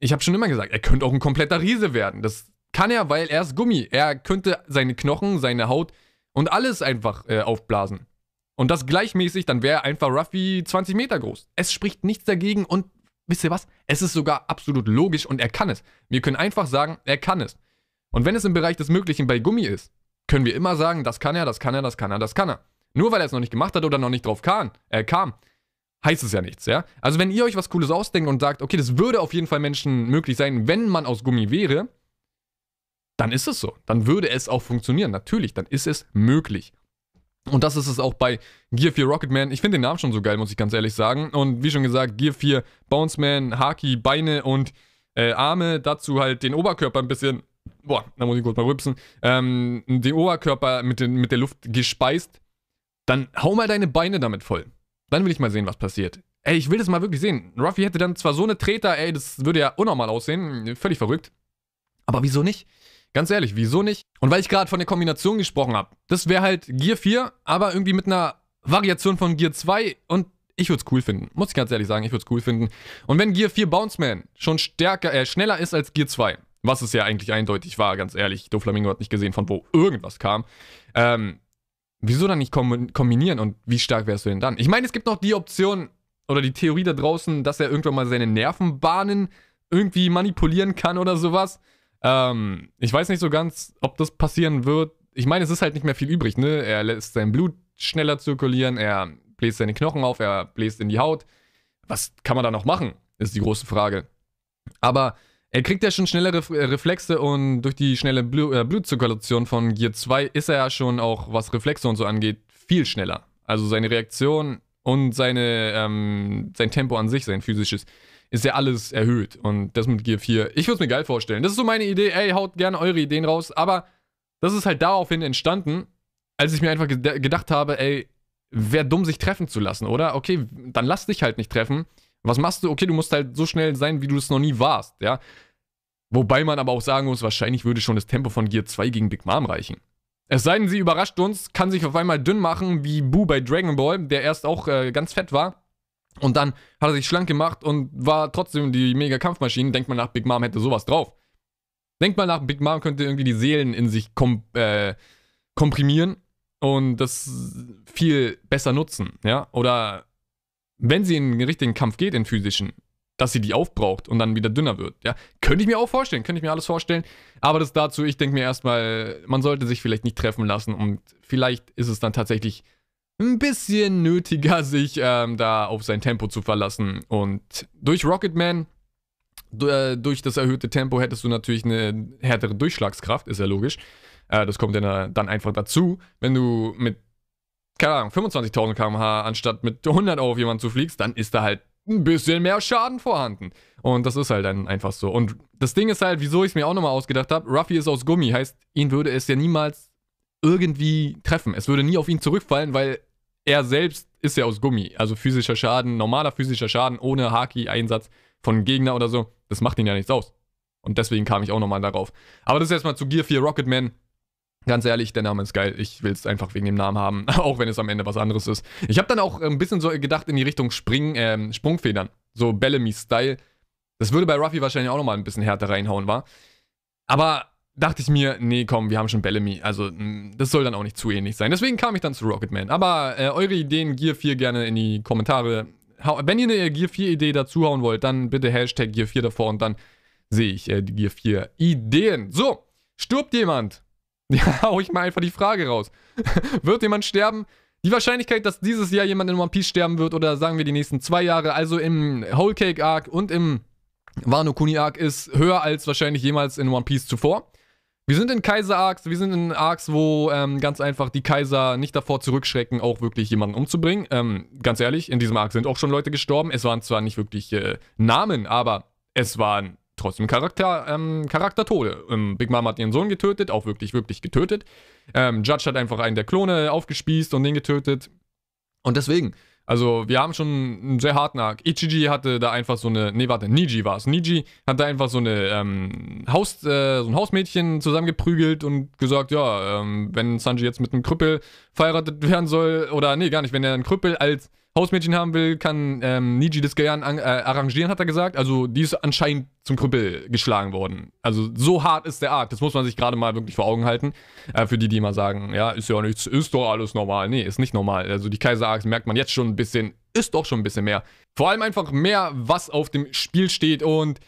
Ich habe schon immer gesagt, er könnte auch ein kompletter Riese werden. Das kann er, weil er ist Gummi. Er könnte seine Knochen, seine Haut und alles einfach äh, aufblasen. Und das gleichmäßig, dann wäre einfach Ruffy 20 Meter groß. Es spricht nichts dagegen und wisst ihr was? Es ist sogar absolut logisch und er kann es. Wir können einfach sagen, er kann es. Und wenn es im Bereich des Möglichen bei Gummi ist, können wir immer sagen, das kann er, das kann er, das kann er, das kann er. Nur weil er es noch nicht gemacht hat oder noch nicht drauf kam, äh, kam, heißt es ja nichts, ja? Also wenn ihr euch was Cooles ausdenkt und sagt, okay, das würde auf jeden Fall Menschen möglich sein, wenn man aus Gummi wäre, dann ist es so. Dann würde es auch funktionieren. Natürlich, dann ist es möglich. Und das ist es auch bei Gear 4 Rocketman. Ich finde den Namen schon so geil, muss ich ganz ehrlich sagen. Und wie schon gesagt, Gear 4 Bounceman, Haki, Beine und äh, Arme. Dazu halt den Oberkörper ein bisschen. Boah, da muss ich kurz mal rübsen. Ähm, den Oberkörper mit, den, mit der Luft gespeist. Dann hau mal deine Beine damit voll. Dann will ich mal sehen, was passiert. Ey, ich will das mal wirklich sehen. Ruffy hätte dann zwar so eine Treter, ey, das würde ja unnormal aussehen. Völlig verrückt. Aber wieso nicht? Ganz ehrlich, wieso nicht? Und weil ich gerade von der Kombination gesprochen habe, das wäre halt Gear 4, aber irgendwie mit einer Variation von Gear 2 und ich würde es cool finden. Muss ich ganz ehrlich sagen, ich würde es cool finden. Und wenn Gear 4 Bounce Man schon stärker, äh, schneller ist als Gear 2, was es ja eigentlich eindeutig war, ganz ehrlich, Doflamingo hat nicht gesehen, von wo irgendwas kam, ähm, wieso dann nicht kombinieren und wie stark wärst du denn dann? Ich meine, es gibt noch die Option oder die Theorie da draußen, dass er irgendwann mal seine Nervenbahnen irgendwie manipulieren kann oder sowas. Ähm, ich weiß nicht so ganz, ob das passieren wird. Ich meine, es ist halt nicht mehr viel übrig, ne? Er lässt sein Blut schneller zirkulieren, er bläst seine Knochen auf, er bläst in die Haut. Was kann man da noch machen, ist die große Frage. Aber er kriegt ja schon schnellere äh, Reflexe und durch die schnelle Blu äh, Blutzirkulation von Gear 2 ist er ja schon auch, was Reflexe und so angeht, viel schneller. Also seine Reaktion und seine, ähm, sein Tempo an sich, sein physisches, ist ja alles erhöht. Und das mit Gear 4, ich würde es mir geil vorstellen. Das ist so meine Idee. Ey, haut gerne eure Ideen raus. Aber das ist halt daraufhin entstanden, als ich mir einfach gedacht habe, ey, wäre dumm, sich treffen zu lassen, oder? Okay, dann lass dich halt nicht treffen. Was machst du? Okay, du musst halt so schnell sein, wie du es noch nie warst, ja? Wobei man aber auch sagen muss, wahrscheinlich würde schon das Tempo von Gear 2 gegen Big Mom reichen. Es sei denn, sie überrascht uns, kann sich auf einmal dünn machen, wie Boo bei Dragon Ball, der erst auch äh, ganz fett war. Und dann hat er sich schlank gemacht und war trotzdem die mega Kampfmaschine. Denkt man nach, Big Mom hätte sowas drauf. Denkt mal nach, Big Mom könnte irgendwie die Seelen in sich kom äh, komprimieren und das viel besser nutzen, ja? Oder wenn sie in den richtigen Kampf geht, in physischen, dass sie die aufbraucht und dann wieder dünner wird, ja? Könnte ich mir auch vorstellen, könnte ich mir alles vorstellen. Aber das dazu, ich denke mir erstmal, man sollte sich vielleicht nicht treffen lassen und vielleicht ist es dann tatsächlich ein bisschen nötiger, sich ähm, da auf sein Tempo zu verlassen. Und durch Rocketman, äh, durch das erhöhte Tempo, hättest du natürlich eine härtere Durchschlagskraft, ist ja logisch. Äh, das kommt dann, dann einfach dazu. Wenn du mit, keine Ahnung, 25.000 km/h anstatt mit 100 auf jemanden zufliegst, dann ist da halt ein bisschen mehr Schaden vorhanden. Und das ist halt dann einfach so. Und das Ding ist halt, wieso ich es mir auch nochmal ausgedacht habe, Ruffy ist aus Gummi, heißt, ihn würde es ja niemals irgendwie treffen. Es würde nie auf ihn zurückfallen, weil er selbst ist ja aus Gummi. Also physischer Schaden, normaler physischer Schaden ohne Haki-Einsatz von Gegner oder so, das macht ihn ja nichts aus. Und deswegen kam ich auch nochmal darauf. Aber das ist erstmal zu Gear 4 Rocketman. Ganz ehrlich, der Name ist geil. Ich will es einfach wegen dem Namen haben, auch wenn es am Ende was anderes ist. Ich habe dann auch ein bisschen so gedacht in die Richtung Spring, ähm, Sprungfedern. So Bellamy-Style. Das würde bei Ruffy wahrscheinlich auch nochmal ein bisschen härter reinhauen, war. Aber dachte ich mir, nee, komm, wir haben schon Bellamy. Also, mm, das soll dann auch nicht zu ähnlich sein. Deswegen kam ich dann zu Rocketman. Aber äh, eure Ideen, Gear 4 gerne in die Kommentare. Wenn ihr eine Gear 4 Idee dazuhauen wollt, dann bitte Hashtag Gear 4 davor und dann sehe ich äh, die Gear 4 Ideen. So, stirbt jemand? Ja, hau ich mal einfach die Frage raus. wird jemand sterben? Die Wahrscheinlichkeit, dass dieses Jahr jemand in One Piece sterben wird oder sagen wir die nächsten zwei Jahre, also im Whole Cake Arc und im Wano Kuni Arc, ist höher als wahrscheinlich jemals in One Piece zuvor. Wir sind in Kaiser-Arcs, wir sind in Arcs, wo ähm, ganz einfach die Kaiser nicht davor zurückschrecken, auch wirklich jemanden umzubringen. Ähm, ganz ehrlich, in diesem Arc sind auch schon Leute gestorben. Es waren zwar nicht wirklich äh, Namen, aber es waren trotzdem Charakter, ähm, Charaktertode. Ähm, Big Mom hat ihren Sohn getötet, auch wirklich, wirklich getötet. Ähm, Judge hat einfach einen der Klone aufgespießt und den getötet. Und deswegen, Also wir haben schon einen sehr harten Arc. Ichiji hatte da einfach so eine, nee warte, Niji war es. Niji hat da einfach so eine ähm, Haus, äh, so ein Hausmädchen zusammengeprügelt und gesagt, ja, ähm, wenn Sanji jetzt mit einem Krüppel verheiratet werden soll, oder nee, gar nicht, wenn er einen Krüppel als Hausmädchen haben will, kann ähm, Niji das gern äh, arrangieren, hat er gesagt. Also die ist anscheinend zum Krüppel geschlagen worden. Also so hart ist der Arc. Das muss man sich gerade mal wirklich vor Augen halten. Äh, für die, die immer sagen, ja, ist ja nichts, ist doch alles normal. Nee, ist nicht normal. Also die Kaiser-Arcs merkt man jetzt schon ein bisschen, ist doch schon ein bisschen mehr. Vor allem einfach mehr, was auf dem Spiel steht und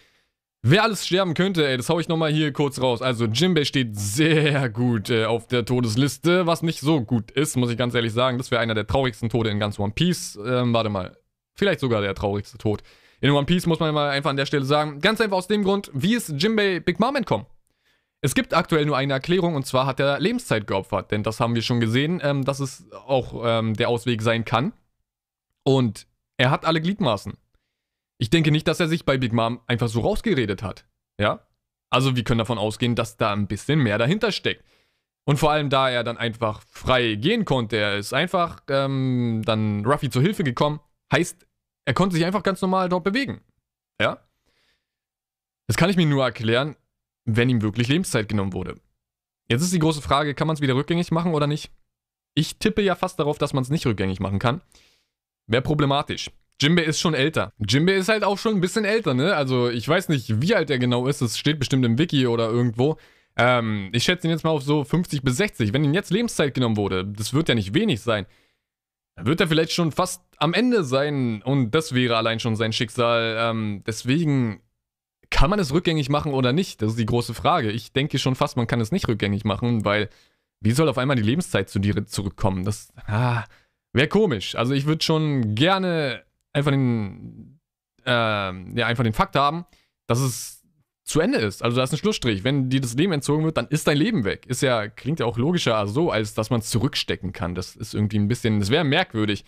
Wer alles sterben könnte, ey, das hau ich nochmal hier kurz raus. Also, Jimbei steht sehr gut äh, auf der Todesliste, was nicht so gut ist, muss ich ganz ehrlich sagen. Das wäre einer der traurigsten Tode in ganz One Piece. Ähm, warte mal. Vielleicht sogar der traurigste Tod. In One Piece muss man mal einfach an der Stelle sagen. Ganz einfach aus dem Grund, wie ist Jimbei Big Mom entkommen? Es gibt aktuell nur eine Erklärung und zwar hat er Lebenszeit geopfert, denn das haben wir schon gesehen, ähm, dass es auch ähm, der Ausweg sein kann. Und er hat alle Gliedmaßen. Ich denke nicht, dass er sich bei Big Mom einfach so rausgeredet hat. Ja? Also wir können davon ausgehen, dass da ein bisschen mehr dahinter steckt. Und vor allem, da er dann einfach frei gehen konnte, er ist einfach ähm, dann Ruffy zur Hilfe gekommen, heißt, er konnte sich einfach ganz normal dort bewegen. Ja? Das kann ich mir nur erklären, wenn ihm wirklich Lebenszeit genommen wurde. Jetzt ist die große Frage, kann man es wieder rückgängig machen oder nicht? Ich tippe ja fast darauf, dass man es nicht rückgängig machen kann. Wäre problematisch. Jimbe ist schon älter. Jimbe ist halt auch schon ein bisschen älter, ne? Also ich weiß nicht, wie alt er genau ist. Das steht bestimmt im Wiki oder irgendwo. Ähm, ich schätze ihn jetzt mal auf so 50 bis 60. Wenn ihm jetzt Lebenszeit genommen wurde, das wird ja nicht wenig sein. Dann wird er vielleicht schon fast am Ende sein. Und das wäre allein schon sein Schicksal. Ähm, deswegen kann man es rückgängig machen oder nicht? Das ist die große Frage. Ich denke schon fast, man kann es nicht rückgängig machen, weil wie soll auf einmal die Lebenszeit zu dir zurückkommen? Das ah, wäre komisch. Also ich würde schon gerne einfach den, äh, ja, einfach den Fakt haben, dass es zu Ende ist. Also da ist ein Schlussstrich. Wenn dir das Leben entzogen wird, dann ist dein Leben weg. Ist ja, klingt ja auch logischer so, als dass man es zurückstecken kann. Das ist irgendwie ein bisschen, das wäre merkwürdig.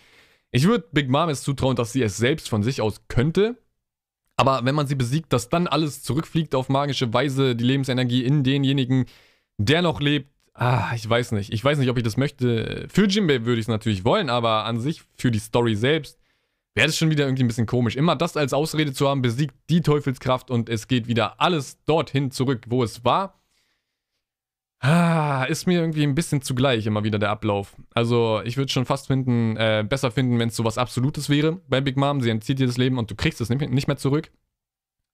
Ich würde Big Mom es zutrauen, dass sie es selbst von sich aus könnte. Aber wenn man sie besiegt, dass dann alles zurückfliegt auf magische Weise, die Lebensenergie in denjenigen, der noch lebt, ah, ich weiß nicht. Ich weiß nicht, ob ich das möchte. Für Jimbei würde ich es natürlich wollen, aber an sich, für die Story selbst, wäre das schon wieder irgendwie ein bisschen komisch. Immer das als Ausrede zu haben, besiegt die Teufelskraft und es geht wieder alles dorthin zurück, wo es war. Ah, ist mir irgendwie ein bisschen zugleich immer wieder der Ablauf. Also, ich würde schon fast finden, äh, besser finden, wenn es sowas Absolutes wäre bei Big Mom. Sie entzieht dir das Leben und du kriegst es nicht mehr zurück.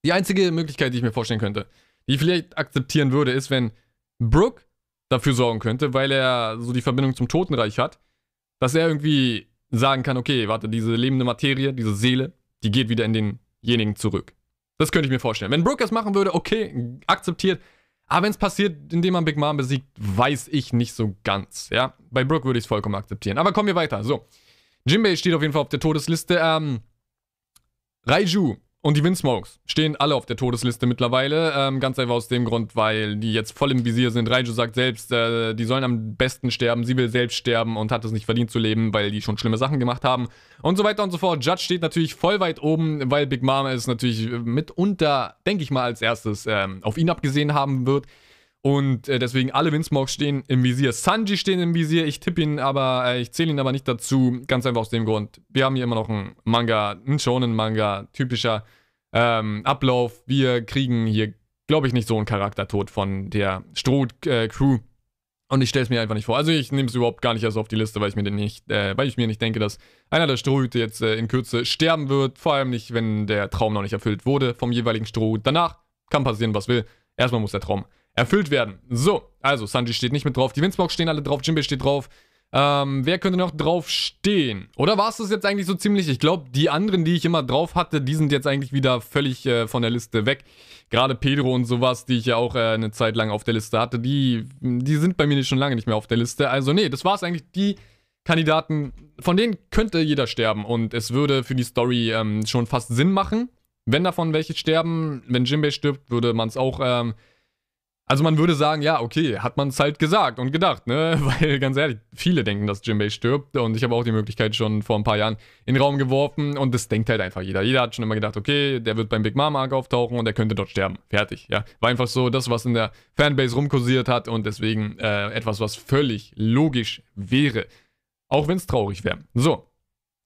Die einzige Möglichkeit, die ich mir vorstellen könnte, die ich vielleicht akzeptieren würde, ist, wenn Brooke dafür sorgen könnte, weil er so die Verbindung zum Totenreich hat, dass er irgendwie sagen kann, okay, warte, diese lebende Materie, diese Seele, die geht wieder in denjenigen zurück. Das könnte ich mir vorstellen. Wenn Brooke das machen würde, okay, akzeptiert. Aber wenn es passiert, indem man Big Mom besiegt, weiß ich nicht so ganz. Ja, bei Brooke würde ich es vollkommen akzeptieren. Aber kommen wir weiter. So, Jimbei steht auf jeden Fall auf der Todesliste. Ähm, Raiju und die Windsmokes stehen alle auf der Todesliste mittlerweile. Ähm, ganz einfach aus dem Grund, weil die jetzt voll im Visier sind. Raiju sagt selbst, äh, die sollen am besten sterben. Sie will selbst sterben und hat es nicht verdient zu leben, weil die schon schlimme Sachen gemacht haben. Und so weiter und so fort. Judge steht natürlich voll weit oben, weil Big Mama es natürlich mitunter, denke ich mal, als erstes ähm, auf ihn abgesehen haben wird. Und äh, deswegen alle Windsmokes stehen im Visier. Sanji stehen im Visier. Ich tippe ihn aber, äh, ich zähle ihn aber nicht dazu. Ganz einfach aus dem Grund. Wir haben hier immer noch einen Manga, einen Shonen-Manga, typischer ähm, Ablauf. Wir kriegen hier, glaube ich, nicht so einen Charaktertod von der Stroh-Crew. Äh, und ich stelle es mir einfach nicht vor. Also ich nehme es überhaupt gar nicht erst auf die Liste, weil ich mir nicht, äh, weil ich mir nicht denke, dass einer der Strohhüte jetzt äh, in Kürze sterben wird. Vor allem nicht, wenn der Traum noch nicht erfüllt wurde vom jeweiligen Strohhut. Danach kann passieren, was will. Erstmal muss der Traum erfüllt werden. So, also Sanji steht nicht mit drauf, die Windsmoke stehen alle drauf, Jinbei steht drauf. Ähm, wer könnte noch drauf stehen? Oder war es das jetzt eigentlich so ziemlich? Ich glaube, die anderen, die ich immer drauf hatte, die sind jetzt eigentlich wieder völlig äh, von der Liste weg. Gerade Pedro und sowas, die ich ja auch äh, eine Zeit lang auf der Liste hatte, die, die sind bei mir schon lange nicht mehr auf der Liste. Also nee, das war es eigentlich. Die Kandidaten, von denen könnte jeder sterben. Und es würde für die Story ähm, schon fast Sinn machen, wenn davon welche sterben. Wenn Jinbei stirbt, würde man es auch... Ähm, also man würde sagen, ja, okay, hat man es halt gesagt und gedacht, ne? Weil ganz ehrlich, viele denken, dass Jimbei stirbt und ich habe auch die Möglichkeit schon vor ein paar Jahren in den Raum geworfen und das denkt halt einfach jeder. Jeder hat schon immer gedacht, okay, der wird beim Big Mom Arc auftauchen und der könnte dort sterben. Fertig, ja. War einfach so das, was in der Fanbase rumkursiert hat und deswegen äh, etwas, was völlig logisch wäre. Auch wenn es traurig wäre. So.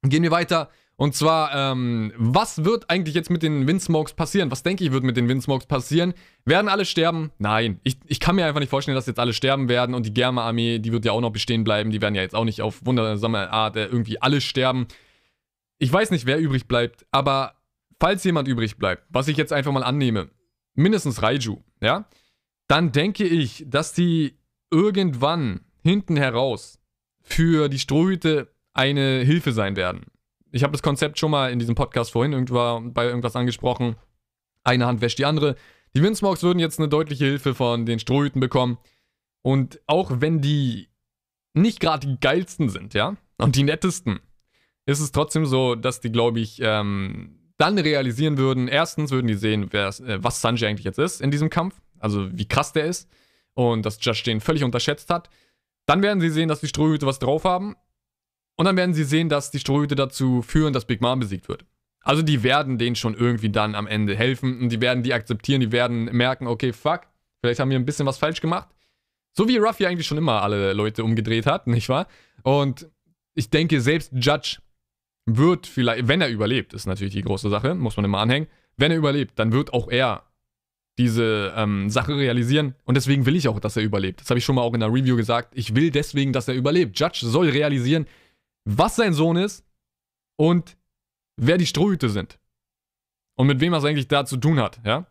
Gehen wir weiter. Und zwar, ähm, was wird eigentlich jetzt mit den Windsmokes passieren? Was denke ich, wird mit den Windsmokes passieren? Werden alle sterben? Nein. Ich, ich kann mir einfach nicht vorstellen, dass jetzt alle sterben werden. Und die Germa-Armee, die wird ja auch noch bestehen bleiben. Die werden ja jetzt auch nicht auf wundersame Art äh, irgendwie alle sterben. Ich weiß nicht, wer übrig bleibt, aber falls jemand übrig bleibt, was ich jetzt einfach mal annehme, mindestens Raiju, ja, dann denke ich, dass die irgendwann hinten heraus für die Strohhüte eine Hilfe sein werden. Ich habe das Konzept schon mal in diesem Podcast vorhin irgendwann bei irgendwas angesprochen. Eine Hand wäscht die andere. Die Windsmogs würden jetzt eine deutliche Hilfe von den Strohhüten bekommen. Und auch wenn die nicht gerade die geilsten sind, ja, und die nettesten, ist es trotzdem so, dass die, glaube ich, ähm, dann realisieren würden, erstens würden die sehen, äh, was Sanji eigentlich jetzt ist in diesem Kampf, also wie krass der ist und dass Judge den völlig unterschätzt hat. Dann werden sie sehen, dass die Strohhüte was drauf haben und dann werden sie sehen, dass die Strohhüte dazu führen, dass Big Mom besiegt wird. Also die werden denen schon irgendwie dann am Ende helfen und die werden die akzeptieren, die werden merken, okay, fuck, vielleicht haben wir ein bisschen was falsch gemacht. So wie Ruffy eigentlich schon immer alle Leute umgedreht hat, nicht wahr? Und ich denke, selbst Judge wird vielleicht, wenn er überlebt, ist natürlich die große Sache, muss man immer anhängen, wenn er überlebt, dann wird auch er diese ähm, Sache realisieren und deswegen will ich auch, dass er überlebt. Das habe ich schon mal auch in der Review gesagt. Ich will deswegen, dass er überlebt. Judge soll realisieren, was sein Sohn ist und wer die Strohhüte sind. Und mit wem er es eigentlich da zu tun hat, ja?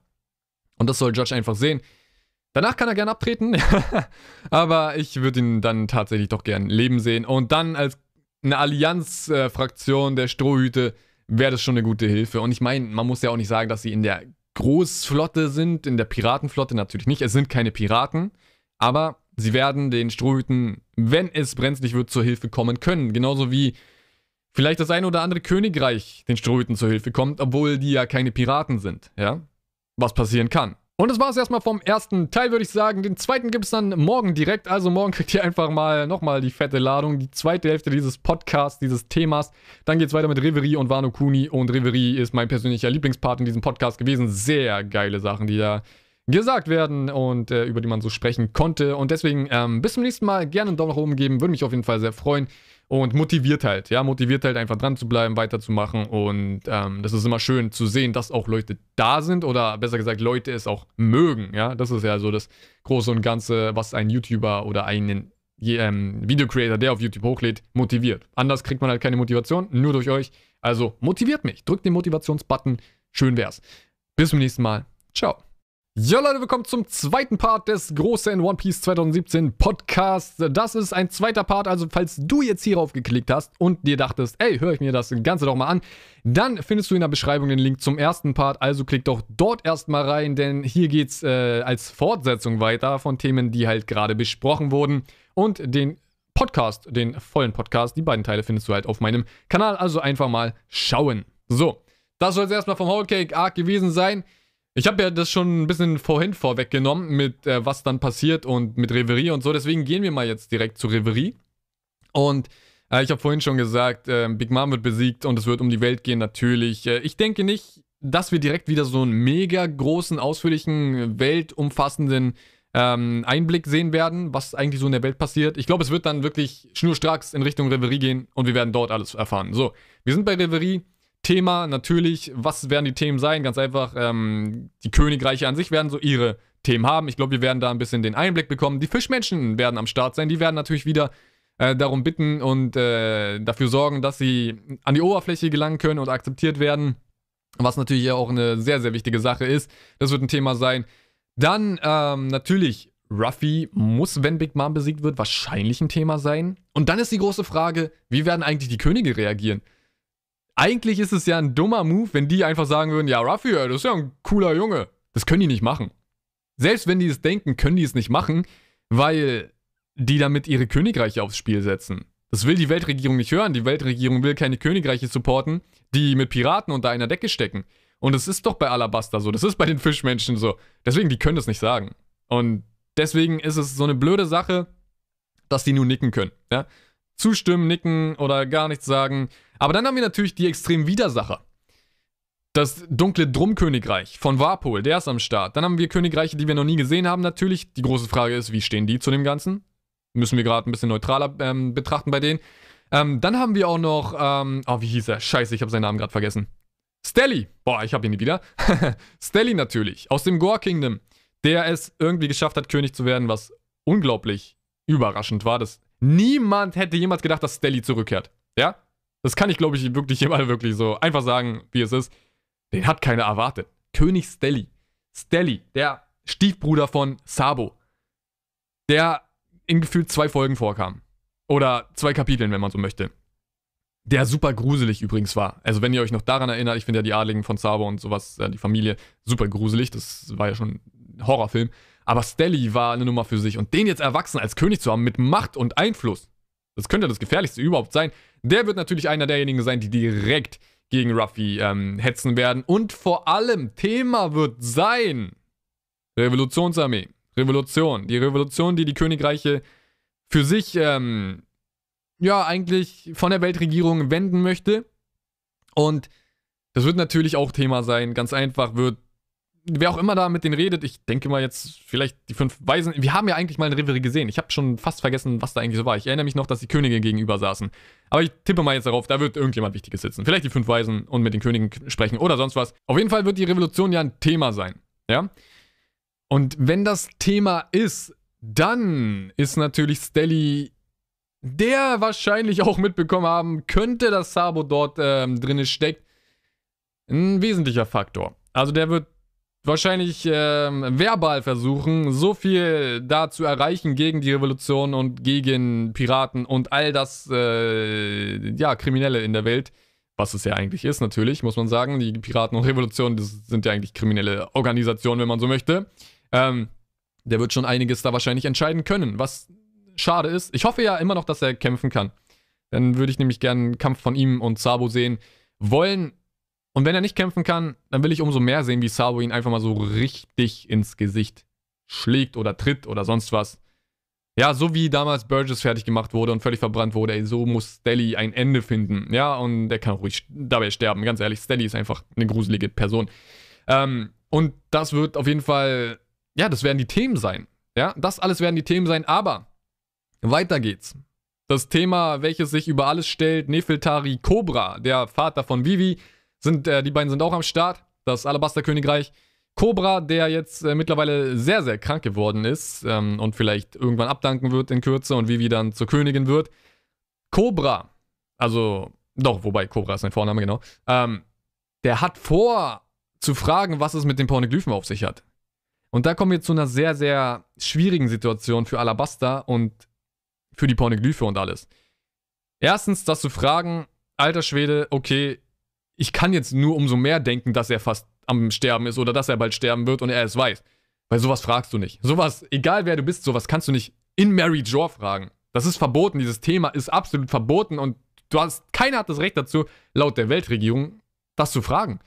Und das soll Judge einfach sehen. Danach kann er gern abtreten, aber ich würde ihn dann tatsächlich doch gern leben sehen. Und dann als eine Allianz-Fraktion der Strohhüte wäre das schon eine gute Hilfe. Und ich meine, man muss ja auch nicht sagen, dass sie in der Großflotte sind, in der Piratenflotte natürlich nicht. Es sind keine Piraten, aber sie werden den Strohhüten, wenn es brenzlig wird, zur Hilfe kommen können. Genauso wie vielleicht das eine oder andere Königreich den Strohhüten zur Hilfe kommt, obwohl die ja keine Piraten sind, ja? Was passieren kann. Und das war es erstmal vom ersten Teil, würde ich sagen. Den zweiten gibt es dann morgen direkt. Also morgen kriegt ihr einfach mal nochmal die fette Ladung, die zweite Hälfte dieses Podcasts, dieses Themas. Dann geht es weiter mit Reverie und Wano Kuni. Und Reverie ist mein persönlicher Lieblingspart in diesem Podcast gewesen. Sehr geile Sachen, die da gesagt werden und äh, über die man so sprechen konnte. Und deswegen ähm, bis zum nächsten Mal gerne einen Daumen nach oben geben. Würde mich auf jeden Fall sehr freuen und motiviert halt, ja, motiviert halt einfach dran zu bleiben, weiterzumachen und ähm, das ist immer schön zu sehen, dass auch Leute da sind oder besser gesagt Leute es auch mögen, ja, das ist ja so das Große und Ganze, was ein YouTuber oder einen ähm, Videocreator, der auf YouTube hochlädt, motiviert. Anders kriegt man halt keine Motivation, nur durch euch. Also motiviert mich, drückt den Motivationsbutton, schön wär's. Bis zum nächsten Mal, ciao. Ja, Leute, willkommen zum zweiten Part des großen One Piece 2017 Podcasts. Das ist ein zweiter Part, also falls du jetzt hierauf geklickt hast und dir dachtest, ey, höre ich mir das Ganze doch mal an, dann findest du in der Beschreibung den Link zum ersten Part, also klick doch dort erstmal rein, denn hier geht's äh, als Fortsetzung weiter von Themen, die halt gerade besprochen wurden und den Podcast, den vollen Podcast, die beiden Teile findest du halt auf meinem Kanal, also einfach mal schauen. So, das soll es erstmal vom Whole Cake Arc gewesen sein. Ich habe ja das schon ein bisschen vorhin vorweggenommen, mit äh, was dann passiert und mit Reverie und so. Deswegen gehen wir mal jetzt direkt zu Reverie. Und äh, ich habe vorhin schon gesagt, äh, Big Mom wird besiegt und es wird um die Welt gehen, natürlich. Äh, ich denke nicht, dass wir direkt wieder so einen mega großen, ausführlichen, weltumfassenden ähm, Einblick sehen werden, was eigentlich so in der Welt passiert. Ich glaube, es wird dann wirklich schnurstracks in Richtung Reverie gehen und wir werden dort alles erfahren. So, wir sind bei Reverie. Thema natürlich, was werden die Themen sein? Ganz einfach, ähm, die Königreiche an sich werden so ihre Themen haben. Ich glaube, wir werden da ein bisschen den Einblick bekommen. Die Fischmenschen werden am Start sein. Die werden natürlich wieder äh, darum bitten und äh, dafür sorgen, dass sie an die Oberfläche gelangen können und akzeptiert werden. Was natürlich auch eine sehr, sehr wichtige Sache ist. Das wird ein Thema sein. Dann ähm, natürlich, Ruffy muss, wenn Big Mom besiegt wird, wahrscheinlich ein Thema sein. Und dann ist die große Frage, wie werden eigentlich die Könige reagieren? Eigentlich ist es ja ein dummer Move, wenn die einfach sagen würden, ja, Ruffy, das ist ja ein cooler Junge. Das können die nicht machen. Selbst wenn die es denken, können die es nicht machen, weil die damit ihre Königreiche aufs Spiel setzen. Das will die Weltregierung nicht hören. Die Weltregierung will keine Königreiche supporten, die mit Piraten unter einer Decke stecken. Und es ist doch bei Alabasta so. Das ist bei den Fischmenschen so. Deswegen, die können das nicht sagen. Und deswegen ist es so eine blöde Sache, dass die nur nicken können. Ja? Zustimmen, nicken oder gar nichts sagen. Aber dann haben wir natürlich die extremen Widersacher. Das dunkle Drumkönigreich von Warpol, der ist am Start. Dann haben wir Königreiche, die wir noch nie gesehen haben, natürlich. Die große Frage ist, wie stehen die zu dem Ganzen? Müssen wir gerade ein bisschen neutraler ähm, betrachten bei denen. Ähm, dann haben wir auch noch, ähm, oh, wie hieß er? Scheiße, ich habe seinen Namen gerade vergessen. Stelly. Boah, ich habe ihn nie wieder. Stelly natürlich, aus dem Gore Kingdom, der es irgendwie geschafft hat, König zu werden, was unglaublich überraschend war. Das niemand hätte jemals gedacht, dass Stelly zurückkehrt. Ja? Das kann ich, glaube ich, wirklich immer wirklich so einfach sagen, wie es ist. Den hat keiner erwartet. König Stelly. Stelly, der Stiefbruder von Sabo. Der in gefühlt zwei Folgen vorkam. Oder zwei Kapiteln, wenn man so möchte. Der super gruselig übrigens war. Also, wenn ihr euch noch daran erinnert, ich finde ja die Adligen von Sabo und sowas, die Familie, super gruselig. Das war ja schon ein Horrorfilm. Aber Stelly war eine Nummer für sich. Und den jetzt erwachsen als König zu haben mit Macht und Einfluss, das könnte das Gefährlichste überhaupt sein. Der wird natürlich einer derjenigen sein, die direkt gegen Ruffy ähm, hetzen werden. Und vor allem, Thema wird sein Revolutionsarmee. Revolution. Die Revolution, die die Königreiche für sich, ähm, ja, eigentlich von der Weltregierung wenden möchte. Und das wird natürlich auch Thema sein. Ganz einfach wird wer auch immer da mit denen redet, ich denke mal jetzt vielleicht die fünf Weisen. Wir haben ja eigentlich mal eine Reverie gesehen. Ich habe schon fast vergessen, was da eigentlich so war. Ich erinnere mich noch, dass die Könige gegenüber saßen. Aber ich tippe mal jetzt darauf, da wird irgendjemand Wichtiges sitzen. Vielleicht die fünf Weisen und mit den Königen sprechen oder sonst was. Auf jeden Fall wird die Revolution ja ein Thema sein. Ja? Und wenn das Thema ist, dann ist natürlich Stelly der wahrscheinlich auch mitbekommen haben könnte, dass Sabo dort ähm, drin steckt, ein wesentlicher Faktor. Also der wird wahrscheinlich ähm, verbal versuchen, so viel da zu erreichen gegen die Revolution und gegen Piraten und all das, äh, ja, Kriminelle in der Welt. Was es ja eigentlich ist, natürlich, muss man sagen. Die Piraten und Revolution, das sind ja eigentlich kriminelle Organisationen, wenn man so möchte. Ähm, der wird schon einiges da wahrscheinlich entscheiden können, was schade ist. Ich hoffe ja immer noch, dass er kämpfen kann. Dann würde ich nämlich gerne einen Kampf von ihm und Sabo sehen. Wollen und wenn er nicht kämpfen kann, dann will ich umso mehr sehen, wie Sabo ihn einfach mal so richtig ins Gesicht schlägt oder tritt oder sonst was. Ja, so wie damals Burgess fertig gemacht wurde und völlig verbrannt wurde, ey, so muss Stelly ein Ende finden. Ja, und der kann ruhig dabei sterben. Ganz ehrlich, Stelly ist einfach eine gruselige Person. Ähm, und das wird auf jeden Fall, ja, das werden die Themen sein. Ja, das alles werden die Themen sein, aber weiter geht's. Das Thema, welches sich über alles stellt, Nefeltari Cobra, der Vater von Vivi, sind, äh, die beiden sind auch am Start. Das Alabaster-Königreich. Cobra, der jetzt äh, mittlerweile sehr, sehr krank geworden ist ähm, und vielleicht irgendwann abdanken wird in Kürze und Vivi dann zur Königin wird. Cobra, also, doch, wobei Cobra ist sein Vorname, genau. Ähm, der hat vor zu fragen, was es mit den Pornoglyphen auf sich hat. Und da kommen wir zu einer sehr, sehr schwierigen Situation für Alabaster und für die Pornoglyphe und alles. Erstens, das zu fragen, alter Schwede, okay, ich kann jetzt nur umso mehr denken, dass er fast am Sterben ist oder dass er bald sterben wird und er es weiß. Weil sowas fragst du nicht. Sowas, egal wer du bist, sowas kannst du nicht in Mary Jor fragen. Das ist verboten. Dieses Thema ist absolut verboten und du hast, keiner hat das Recht dazu, laut der Weltregierung, das zu fragen.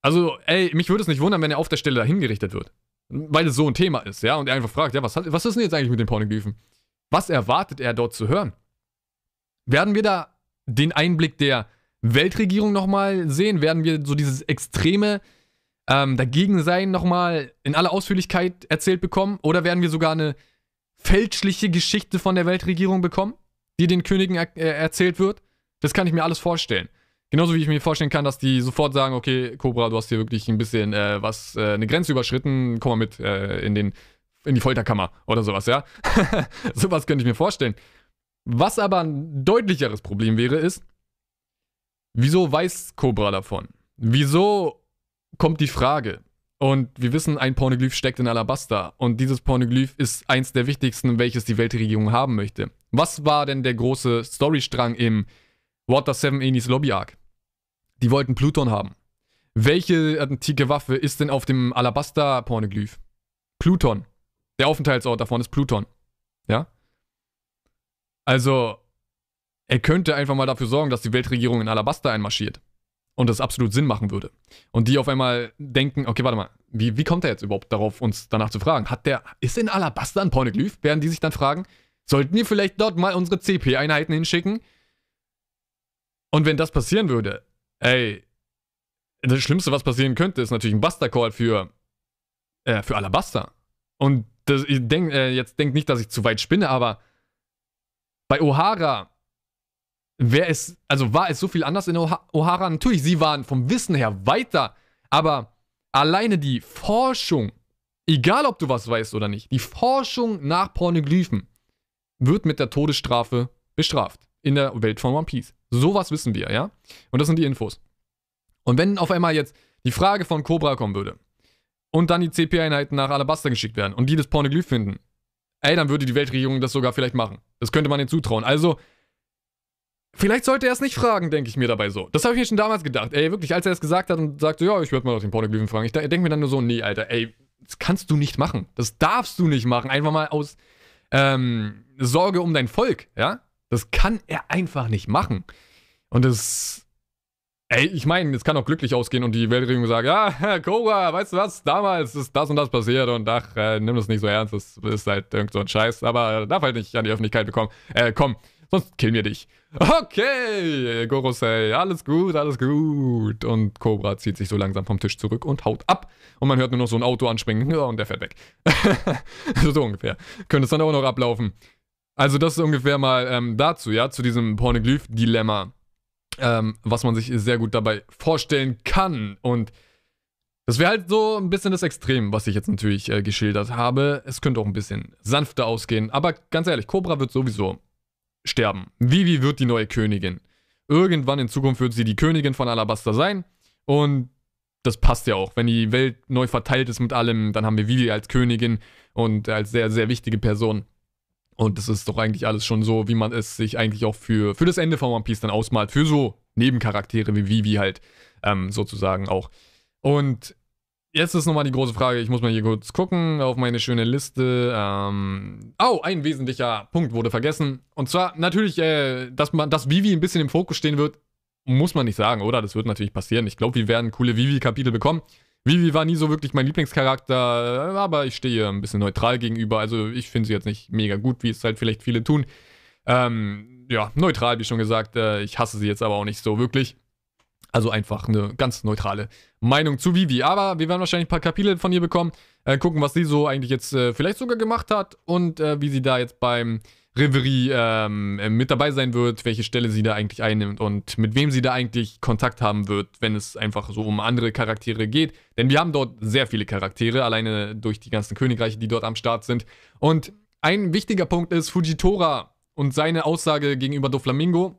Also, ey, mich würde es nicht wundern, wenn er auf der Stelle dahin gerichtet wird. Weil es so ein Thema ist, ja, und er einfach fragt, ja, was, was ist denn jetzt eigentlich mit den Pornoglyphen? Was erwartet er dort zu hören? Werden wir da den Einblick der Weltregierung nochmal sehen? Werden wir so dieses extreme ähm, Dagegensein nochmal in aller Ausführlichkeit erzählt bekommen? Oder werden wir sogar eine fälschliche Geschichte von der Weltregierung bekommen, die den Königen er äh, erzählt wird? Das kann ich mir alles vorstellen. Genauso wie ich mir vorstellen kann, dass die sofort sagen, okay, Cobra, du hast hier wirklich ein bisschen äh, was, äh, eine Grenze überschritten, komm mal mit äh, in, den, in die Folterkammer oder sowas, ja? sowas könnte ich mir vorstellen. Was aber ein deutlicheres Problem wäre, ist, Wieso weiß Cobra davon? Wieso kommt die Frage? Und wir wissen, ein Pornoglyph steckt in Alabaster. Und dieses Pornoglyph ist eins der wichtigsten, welches die Weltregierung haben möchte. Was war denn der große Storystrang im Water 7 Enis Lobby Arc? Die wollten Pluton haben. Welche antike Waffe ist denn auf dem Alabaster-Pornoglyph? Pluton. Der Aufenthaltsort davon ist Pluton. Ja? Also, er könnte einfach mal dafür sorgen, dass die Weltregierung in Alabasta einmarschiert. Und das absolut Sinn machen würde. Und die auf einmal denken, okay, warte mal, wie, wie kommt er jetzt überhaupt darauf, uns danach zu fragen? Hat der, ist in Alabasta ein Pornoglyph? Werden die sich dann fragen? Sollten wir vielleicht dort mal unsere CP-Einheiten hinschicken? Und wenn das passieren würde, ey, das Schlimmste, was passieren könnte, ist natürlich ein Buster-Call für, äh, für Alabasta. Und das, ich denk, äh, jetzt denkt nicht, dass ich zu weit spinne, aber bei O'Hara wer es, also war es so viel anders in O'Hara? Natürlich, sie waren vom Wissen her weiter, aber alleine die Forschung, egal ob du was weißt oder nicht, die Forschung nach Pornoglyphen wird mit der Todesstrafe bestraft in der Welt von One Piece. Sowas wissen wir, ja? Und das sind die Infos. Und wenn auf einmal jetzt die Frage von Cobra kommen würde und dann die CP-Einheiten nach Alabasta geschickt werden und die das Pornoglyph finden, ey, dann würde die Weltregierung das sogar vielleicht machen. Das könnte man ihnen zutrauen. Also, vielleicht sollte er es nicht fragen, denke ich mir dabei so. Das habe ich mir schon damals gedacht. Ey, wirklich, als er es gesagt hat und sagte, ja, ich werde mal nach den Pornoglyphen fragen. Ich denke mir dann nur so, nee, Alter, ey, das kannst du nicht machen. Das darfst du nicht machen. Einfach mal aus ähm, Sorge um dein Volk, ja? Das kann er einfach nicht machen. Und das. Ey, ich meine, es kann auch glücklich ausgehen und die Weltregierung sagt, ja, Cobra, weißt du was, damals ist das und das passiert und ach, äh, nimm das nicht so ernst, das ist halt irgend so ein Scheiß, aber darf halt nicht an die Öffentlichkeit bekommen. Äh, komm, sonst killen wir dich. Okay, Gorosei, alles gut, alles gut. Und Cobra zieht sich so langsam vom Tisch zurück und haut ab. Und man hört nur noch so ein Auto anspringen und der fährt weg. so ungefähr. Könnte es dann auch noch ablaufen. Also das ist ungefähr mal ähm, dazu, ja, zu diesem Pornoglyph-Dilemma, ähm, was man sich sehr gut dabei vorstellen kann. Und das wäre halt so ein bisschen das Extrem, was ich jetzt natürlich äh, geschildert habe. Es könnte auch ein bisschen sanfter ausgehen. Aber ganz ehrlich, Cobra wird sowieso sterben. Vivi wird die neue Königin. Irgendwann in Zukunft wird sie die Königin von Alabasta sein. Und das passt ja auch. Wenn die Welt neu verteilt ist mit allem, dann haben wir Vivi als Königin und als sehr, sehr wichtige Person. Und das ist doch eigentlich alles schon so, wie man es sich eigentlich auch für, für das Ende von One Piece dann ausmalt. Für so Nebencharaktere wie Vivi halt ähm, sozusagen auch. Und jetzt ist nochmal die große Frage, ich muss mal hier kurz gucken auf meine schöne Liste. Ähm, oh, ein wesentlicher Punkt wurde vergessen. Und zwar natürlich, äh, dass, man, dass Vivi ein bisschen im Fokus stehen wird, muss man nicht sagen, oder? Das wird natürlich passieren. Ich glaube, wir werden coole Vivi-Kapitel bekommen. Vivi war nie so wirklich mein Lieblingscharakter, aber ich stehe ihr ein bisschen neutral gegenüber. Also ich finde sie jetzt nicht mega gut, wie es halt vielleicht viele tun. Ähm, ja, neutral, wie schon gesagt. Äh, ich hasse sie jetzt aber auch nicht so wirklich. Also einfach eine ganz neutrale Meinung zu Vivi. Aber wir werden wahrscheinlich ein paar Kapitel von ihr bekommen. Äh, gucken, was sie so eigentlich jetzt äh, vielleicht sogar gemacht hat und äh, wie sie da jetzt beim Reverie ähm, äh, mit dabei sein wird, welche Stelle sie da eigentlich einnimmt und mit wem sie da eigentlich Kontakt haben wird, wenn es einfach so um andere Charaktere geht. Denn wir haben dort sehr viele Charaktere, alleine durch die ganzen Königreiche, die dort am Start sind. Und ein wichtiger Punkt ist Fujitora und seine Aussage gegenüber Doflamingo.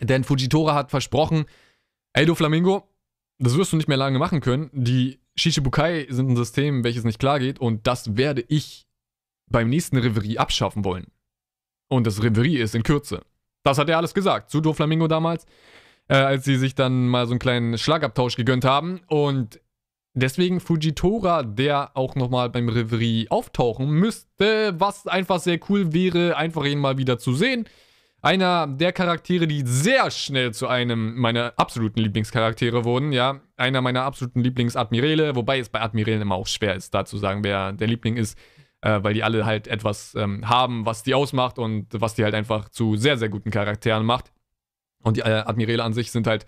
Denn Fujitora hat versprochen, ey Doflamingo, das wirst du nicht mehr lange machen können. Die Shishibukai sind ein System, welches nicht klar geht und das werde ich beim nächsten Reverie abschaffen wollen. Und das Reverie ist in Kürze. Das hat er alles gesagt zu Doflamingo damals, äh, als sie sich dann mal so einen kleinen Schlagabtausch gegönnt haben. Und deswegen Fujitora, der auch nochmal beim Reverie auftauchen müsste, was einfach sehr cool wäre, einfach ihn mal wieder zu sehen. Einer der Charaktere, die sehr schnell zu einem meiner absoluten Lieblingscharaktere wurden, ja. Einer meiner absoluten Lieblingsadmirale, wobei es bei Admirälen immer auch schwer ist, da zu sagen, wer der Liebling ist äh, weil die alle halt etwas ähm, haben, was die ausmacht und was die halt einfach zu sehr, sehr guten Charakteren macht. Und die äh, Admirale an sich sind halt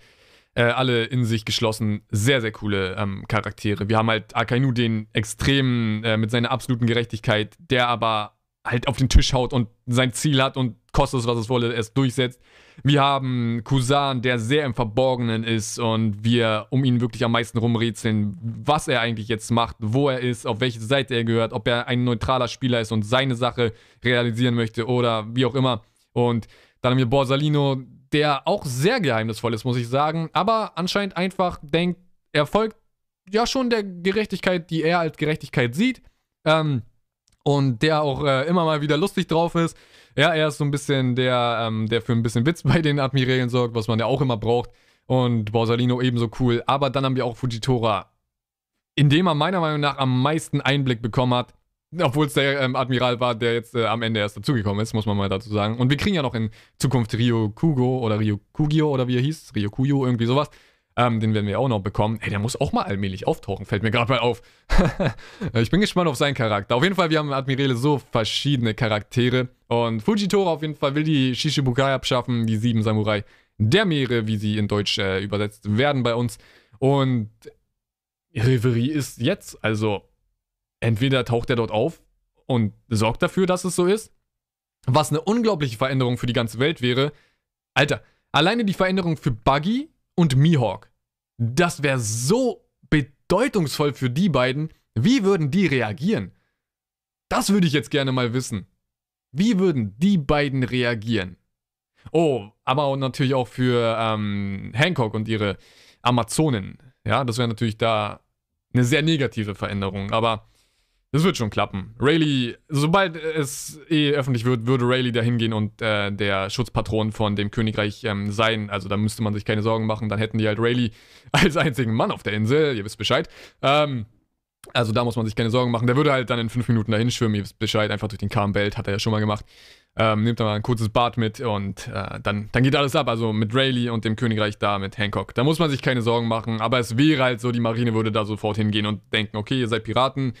äh, alle in sich geschlossen sehr, sehr coole ähm, Charaktere. Wir haben halt Akainu, den extremen äh, mit seiner absoluten Gerechtigkeit, der aber halt auf den Tisch haut und sein Ziel hat und kostet es, was es wolle, es durchsetzt. Wir haben Kusan, der sehr im Verborgenen ist und wir um ihn wirklich am meisten rumrätseln, was er eigentlich jetzt macht, wo er ist, auf welche Seite er gehört, ob er ein neutraler Spieler ist und seine Sache realisieren möchte oder wie auch immer. Und dann haben wir Borsalino, der auch sehr geheimnisvoll ist, muss ich sagen, aber anscheinend einfach denkt, er folgt ja schon der Gerechtigkeit, die er als Gerechtigkeit sieht. Ähm, und der auch äh, immer mal wieder lustig drauf ist. Ja, er ist so ein bisschen der, ähm, der für ein bisschen Witz bei den Admirälen sorgt, was man ja auch immer braucht. Und Borsalino ebenso cool. Aber dann haben wir auch Fujitora, in dem er meiner Meinung nach am meisten Einblick bekommen hat. Obwohl es der ähm, Admiral war, der jetzt äh, am Ende erst dazugekommen ist, muss man mal dazu sagen. Und wir kriegen ja noch in Zukunft Ryo Kugo oder Ryo Kugio oder wie er hieß, Ryo Kuyo, irgendwie sowas. Ähm, den werden wir auch noch bekommen. Ey, der muss auch mal allmählich auftauchen, fällt mir gerade mal auf. ich bin gespannt auf seinen Charakter. Auf jeden Fall, wir haben Admirale so verschiedene Charaktere. Und Fujitora auf jeden Fall will die Shishibukai abschaffen, die sieben Samurai der Meere, wie sie in Deutsch äh, übersetzt werden bei uns. Und Reverie ist jetzt, also entweder taucht er dort auf und sorgt dafür, dass es so ist, was eine unglaubliche Veränderung für die ganze Welt wäre. Alter, Alleine die Veränderung für Buggy und Mihawk. Das wäre so bedeutungsvoll für die beiden. Wie würden die reagieren? Das würde ich jetzt gerne mal wissen. Wie würden die beiden reagieren? Oh, aber natürlich auch für ähm, Hancock und ihre Amazonen. Ja, das wäre natürlich da eine sehr negative Veränderung. Aber das wird schon klappen. Rayleigh, sobald es eh öffentlich wird, würde Rayleigh da hingehen und äh, der Schutzpatron von dem Königreich ähm, sein. Also da müsste man sich keine Sorgen machen. Dann hätten die halt Rayleigh als einzigen Mann auf der Insel. Ihr wisst Bescheid. Ähm, also da muss man sich keine Sorgen machen. Der würde halt dann in fünf Minuten dahin schwimmen. Ihr wisst Bescheid. Einfach durch den Karmbelt. Hat er ja schon mal gemacht. Ähm, nimmt dann mal ein kurzes Bad mit und äh, dann, dann geht alles ab. Also mit Rayleigh und dem Königreich da, mit Hancock. Da muss man sich keine Sorgen machen. Aber es wäre halt so, die Marine würde da sofort hingehen und denken, okay, ihr seid Piraten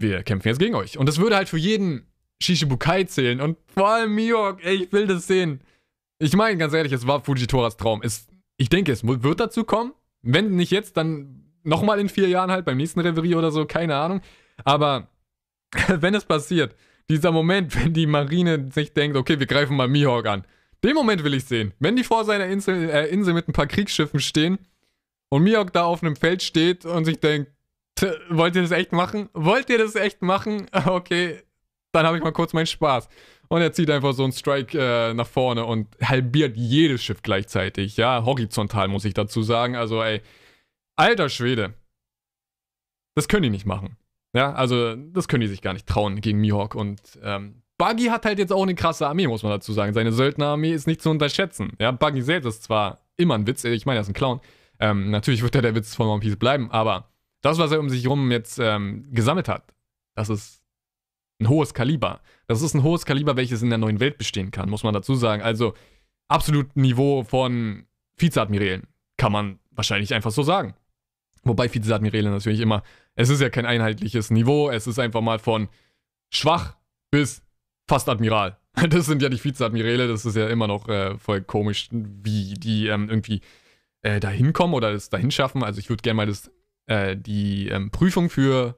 wir kämpfen jetzt gegen euch. Und das würde halt für jeden Shishibukai zählen. Und vor allem Mihawk, ey, ich will das sehen. Ich meine, ganz ehrlich, es war Fujitoras Traum. Es, ich denke, es wird dazu kommen. Wenn nicht jetzt, dann nochmal in vier Jahren halt, beim nächsten Reverie oder so, keine Ahnung. Aber wenn es passiert, dieser Moment, wenn die Marine sich denkt, okay, wir greifen mal Mihawk an. Den Moment will ich sehen. Wenn die vor seiner Insel, äh, Insel mit ein paar Kriegsschiffen stehen und Mihawk da auf einem Feld steht und sich denkt, wollt ihr das echt machen? Wollt ihr das echt machen? Okay, dann habe ich mal kurz meinen Spaß. Und er zieht einfach so einen Strike äh, nach vorne und halbiert jedes Schiff gleichzeitig. Ja, horizontal muss ich dazu sagen. Also, ey, alter Schwede. Das können die nicht machen. Ja, also, das können die sich gar nicht trauen gegen Mihawk. Und ähm, Buggy hat halt jetzt auch eine krasse Armee, muss man dazu sagen. Seine Söldnerarmee ist nicht zu unterschätzen. Ja, Buggy selbst ist zwar immer ein Witz, ich meine, er ist ein Clown. Ähm, natürlich wird er der Witz von One Piece bleiben, aber das, was er um sich herum jetzt ähm, gesammelt hat, das ist ein hohes Kaliber. Das ist ein hohes Kaliber, welches in der neuen Welt bestehen kann, muss man dazu sagen. Also absolut Niveau von Vizeadmirälen, kann man wahrscheinlich einfach so sagen. Wobei Vizeadmiräle natürlich immer, es ist ja kein einheitliches Niveau, es ist einfach mal von schwach bis fast Admiral. Das sind ja die Vizeadmiräle, das ist ja immer noch äh, voll komisch, wie die ähm, irgendwie äh, da hinkommen oder es dahin schaffen. Also ich würde gerne mal das äh, die ähm, Prüfung für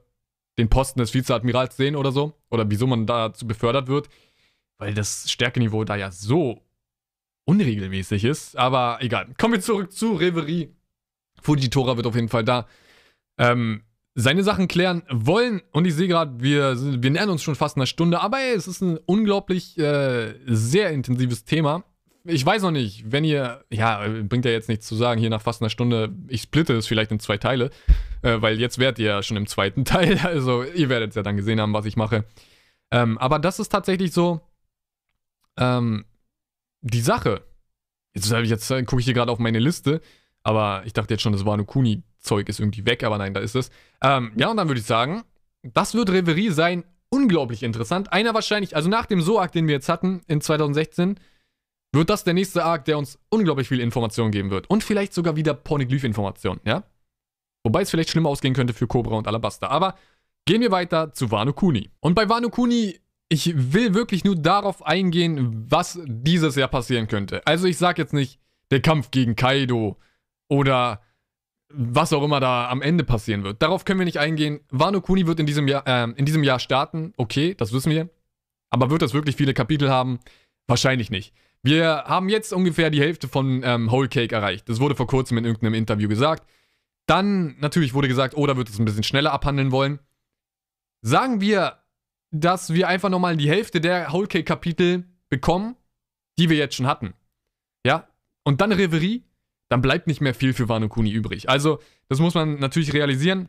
den Posten des Vizeadmirals sehen oder so. Oder wieso man dazu befördert wird. Weil das Stärkeniveau da ja so unregelmäßig ist. Aber egal. Kommen wir zurück zu Reverie. Fujitora wird auf jeden Fall da ähm, seine Sachen klären wollen. Und ich sehe gerade, wir, wir nähern uns schon fast einer Stunde. Aber ey, es ist ein unglaublich äh, sehr intensives Thema ich weiß noch nicht, wenn ihr, ja, bringt ja jetzt nichts zu sagen, hier nach fast einer Stunde, ich splitte es vielleicht in zwei Teile, äh, weil jetzt werdet ihr ja schon im zweiten Teil, also ihr werdet ja dann gesehen haben, was ich mache. Ähm, aber das ist tatsächlich so, ähm, die Sache. Jetzt, jetzt äh, gucke ich hier gerade auf meine Liste, aber ich dachte jetzt schon, das Wano Kuni-Zeug ist irgendwie weg, aber nein, da ist es. Ähm, ja, und dann würde ich sagen, das wird Reverie sein, unglaublich interessant. Einer wahrscheinlich, also nach dem So-Arc, den wir jetzt hatten in 2016, wird das der nächste Arc, der uns unglaublich viel Informationen geben wird. Und vielleicht sogar wieder Poneglyph-Informationen, ja? Wobei es vielleicht schlimmer ausgehen könnte für Cobra und Alabaster. Aber gehen wir weiter zu Wano Kuni. Und bei Wano Kuni, ich will wirklich nur darauf eingehen, was dieses Jahr passieren könnte. Also ich sag jetzt nicht, der Kampf gegen Kaido oder was auch immer da am Ende passieren wird. Darauf können wir nicht eingehen. Wano Kuni wird in diesem Jahr, äh, in diesem Jahr starten. Okay, das wissen wir. Aber wird das wirklich viele Kapitel haben? Wahrscheinlich nicht. Wir haben jetzt ungefähr die Hälfte von ähm, Whole Cake erreicht. Das wurde vor kurzem in irgendeinem Interview gesagt. Dann natürlich wurde gesagt, oh, wird es ein bisschen schneller abhandeln wollen. Sagen wir, dass wir einfach nochmal die Hälfte der Whole Cake Kapitel bekommen, die wir jetzt schon hatten. Ja? Und dann Reverie, dann bleibt nicht mehr viel für Wano Kuni übrig. Also, das muss man natürlich realisieren.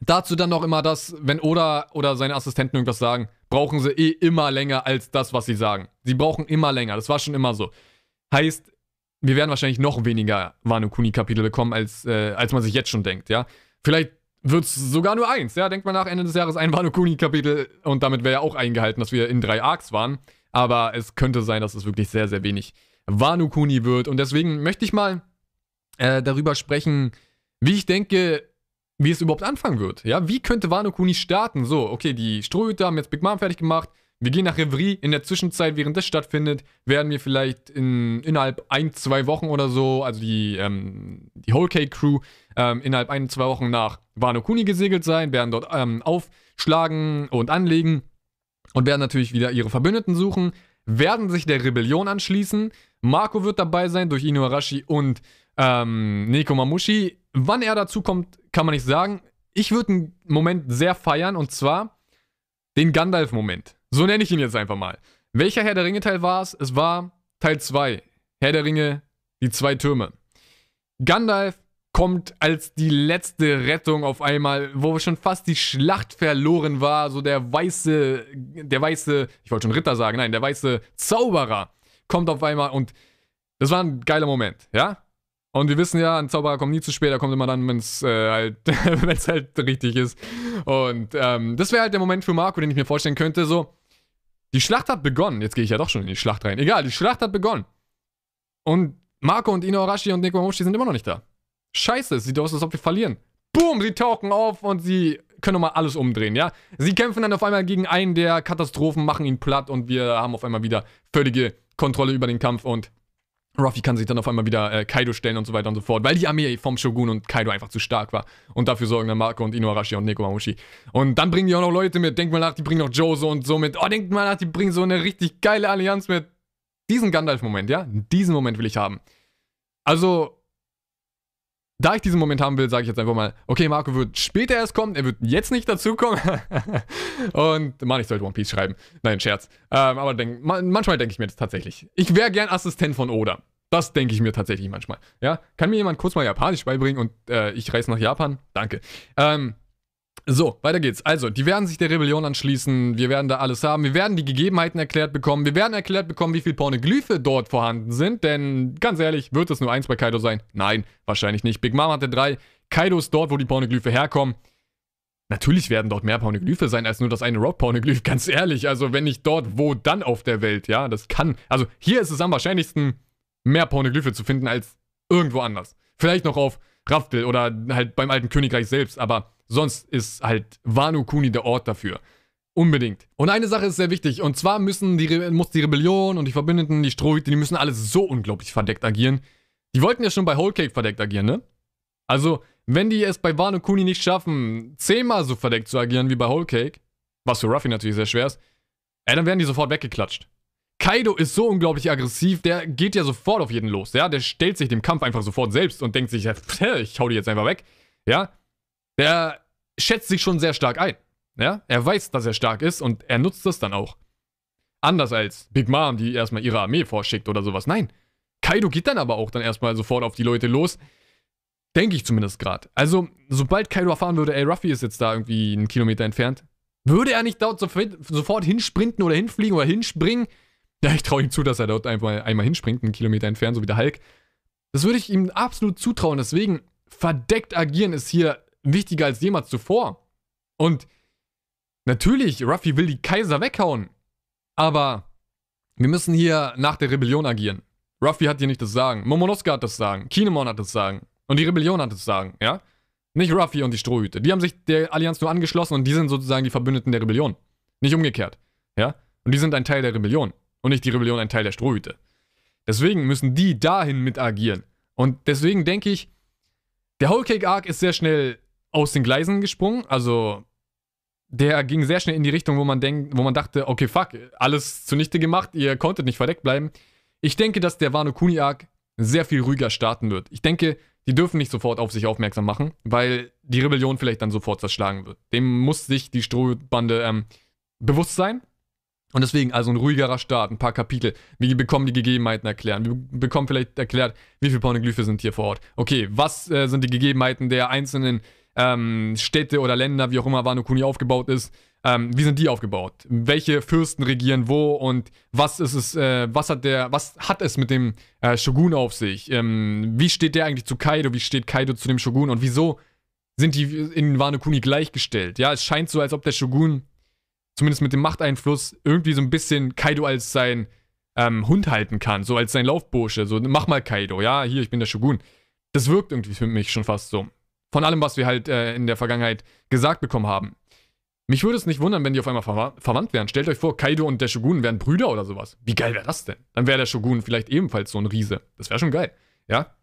Dazu dann noch immer das, wenn Oda oder seine Assistenten irgendwas sagen, brauchen sie eh immer länger als das, was sie sagen. Sie brauchen immer länger. Das war schon immer so. Heißt, wir werden wahrscheinlich noch weniger Wano Kuni-Kapitel bekommen, als, äh, als man sich jetzt schon denkt, ja. Vielleicht wird es sogar nur eins, ja. Denkt man nach Ende des Jahres ein Wano Kuni-Kapitel und damit wäre ja auch eingehalten, dass wir in drei Arcs waren. Aber es könnte sein, dass es wirklich sehr, sehr wenig Wano Kuni wird. Und deswegen möchte ich mal äh, darüber sprechen, wie ich denke, wie es überhaupt anfangen wird. Ja, wie könnte Wano Kuni starten? So, okay, die Strohhüter haben jetzt Big Mom fertig gemacht. Wir gehen nach Reverie. In der Zwischenzeit, während das stattfindet, werden wir vielleicht in, innerhalb ein, zwei Wochen oder so, also die, ähm, die Whole Cake Crew, ähm, innerhalb ein, zwei Wochen nach Wano Kuni gesegelt sein, werden dort ähm, aufschlagen und anlegen und werden natürlich wieder ihre Verbündeten suchen. werden sich der Rebellion anschließen. Marco wird dabei sein durch Inuarashi und ähm, Neko Mamushi. Wann er dazu kommt, kann man nicht sagen. Ich würde einen Moment sehr feiern und zwar den Gandalf-Moment. So nenne ich ihn jetzt einfach mal. Welcher Herr der Ringe-Teil war es? Es war Teil 2. Herr der Ringe, die zwei Türme. Gandalf kommt als die letzte Rettung auf einmal, wo schon fast die Schlacht verloren war. So der weiße, der weiße, ich wollte schon Ritter sagen, nein, der weiße Zauberer kommt auf einmal und das war ein geiler Moment, ja? Und wir wissen ja, ein Zauberer kommt nie zu spät, er kommt immer dann, wenn es äh, halt, halt richtig ist. Und ähm, das wäre halt der Moment für Marco, den ich mir vorstellen könnte. So, die Schlacht hat begonnen. Jetzt gehe ich ja doch schon in die Schlacht rein. Egal, die Schlacht hat begonnen. Und Marco und Ino Arashi und Neko Moshi sind immer noch nicht da. Scheiße, es sieht aus, als ob wir verlieren. Boom, sie tauchen auf und sie können nochmal alles umdrehen, ja? Sie kämpfen dann auf einmal gegen einen der Katastrophen, machen ihn platt und wir haben auf einmal wieder völlige Kontrolle über den Kampf und Ruffy kann sich dann auf einmal wieder äh, Kaido stellen und so weiter und so fort, weil die Armee vom Shogun und Kaido einfach zu stark war. Und dafür sorgen dann Marco und Inuarashi und Neko Mamushi. Und dann bringen die auch noch Leute mit. Denkt mal nach, die bringen noch Jozo und so mit. Oh, denkt mal nach, die bringen so eine richtig geile Allianz mit. Diesen Gandalf-Moment, ja? Diesen Moment will ich haben. Also, da ich diesen Moment haben will, sage ich jetzt einfach mal, okay, Marco wird später erst kommen, er wird jetzt nicht dazukommen. und Mann, ich sollte One Piece schreiben. Nein, Scherz. Ähm, aber denk, manchmal denke ich mir das tatsächlich. Ich wäre gern Assistent von Oda. Das denke ich mir tatsächlich manchmal. Ja, kann mir jemand kurz mal Japanisch beibringen und äh, ich reise nach Japan? Danke. Ähm, so, weiter geht's. Also, die werden sich der Rebellion anschließen. Wir werden da alles haben. Wir werden die Gegebenheiten erklärt bekommen. Wir werden erklärt bekommen, wie viele Pornoglyphe dort vorhanden sind. Denn, ganz ehrlich, wird es nur eins bei Kaido sein? Nein, wahrscheinlich nicht. Big Mom hatte drei. Kaido ist dort, wo die Pornoglyphe herkommen. Natürlich werden dort mehr Pornoglyphe sein als nur das eine Rock-Pornoglyph. Ganz ehrlich, also wenn nicht dort, wo dann auf der Welt? Ja, das kann. Also, hier ist es am wahrscheinlichsten, mehr Pornoglyphe zu finden als irgendwo anders. Vielleicht noch auf Raftel oder halt beim alten Königreich selbst, aber Sonst ist halt Wano Kuni der Ort dafür. Unbedingt. Und eine Sache ist sehr wichtig. Und zwar müssen die, muss die Rebellion und die Verbündeten, die Strohhüte, die müssen alles so unglaublich verdeckt agieren. Die wollten ja schon bei Whole Cake verdeckt agieren, ne? Also, wenn die es bei Wano Kuni nicht schaffen, zehnmal so verdeckt zu agieren wie bei Whole Cake, was für Ruffy natürlich sehr schwer ist, ey, dann werden die sofort weggeklatscht. Kaido ist so unglaublich aggressiv, der geht ja sofort auf jeden los, ja? Der stellt sich dem Kampf einfach sofort selbst und denkt sich, ich hau die jetzt einfach weg, ja? Der schätzt sich schon sehr stark ein. Ja? Er weiß, dass er stark ist und er nutzt das dann auch. Anders als Big Mom, die erstmal ihre Armee vorschickt oder sowas. Nein. Kaido geht dann aber auch dann erstmal sofort auf die Leute los. Denke ich zumindest gerade. Also, sobald Kaido erfahren würde, ey, Ruffy ist jetzt da irgendwie einen Kilometer entfernt, würde er nicht dort sofort hinsprinten oder hinfliegen oder hinspringen? Ja, ich traue ihm zu, dass er dort einfach einmal hinspringt, einen Kilometer entfernt, so wie der Hulk. Das würde ich ihm absolut zutrauen. Deswegen, verdeckt agieren ist hier wichtiger als jemals zuvor. Und natürlich, Ruffy will die Kaiser weghauen. Aber wir müssen hier nach der Rebellion agieren. Ruffy hat hier nicht das Sagen. Momonosuke hat das Sagen. Kinemon hat das Sagen. Und die Rebellion hat das Sagen, ja? Nicht Ruffy und die Strohhüte. Die haben sich der Allianz nur angeschlossen und die sind sozusagen die Verbündeten der Rebellion. Nicht umgekehrt, ja? Und die sind ein Teil der Rebellion. Und nicht die Rebellion ein Teil der Strohhüte. Deswegen müssen die dahin mit agieren. Und deswegen denke ich, der Whole Cake Arc ist sehr schnell aus den Gleisen gesprungen. Also der ging sehr schnell in die Richtung, wo man denkt, wo man dachte, okay, fuck, alles zunichte gemacht, ihr konntet nicht verdeckt bleiben. Ich denke, dass der Wano Kuni Arc sehr viel ruhiger starten wird. Ich denke, die dürfen nicht sofort auf sich aufmerksam machen, weil die Rebellion vielleicht dann sofort zerschlagen wird. Dem muss sich die Strohbande ähm, bewusst sein. Und deswegen also ein ruhigerer Start, ein paar Kapitel. Wir bekommen die Gegebenheiten erklären. Wir bekommen vielleicht erklärt, wie viele Pornoglyphe sind hier vor Ort. Okay, was äh, sind die Gegebenheiten der einzelnen ähm, Städte oder Länder, wie auch immer Wano Kuni aufgebaut ist, ähm, wie sind die aufgebaut? Welche Fürsten regieren wo und was ist es, äh, was hat der, was hat es mit dem äh, Shogun auf sich? Ähm, wie steht der eigentlich zu Kaido? Wie steht Kaido zu dem Shogun? Und wieso sind die in Wano Kuni gleichgestellt? Ja, es scheint so, als ob der Shogun, zumindest mit dem Machteinfluss, irgendwie so ein bisschen Kaido als sein ähm, Hund halten kann, so als sein Laufbursche. So, mach mal Kaido, ja, hier, ich bin der Shogun. Das wirkt irgendwie für mich schon fast so. Von allem, was wir halt äh, in der Vergangenheit gesagt bekommen haben. Mich würde es nicht wundern, wenn die auf einmal ver verwandt wären. Stellt euch vor, Kaido und der Shogun wären Brüder oder sowas. Wie geil wäre das denn? Dann wäre der Shogun vielleicht ebenfalls so ein Riese. Das wäre schon geil. Ja?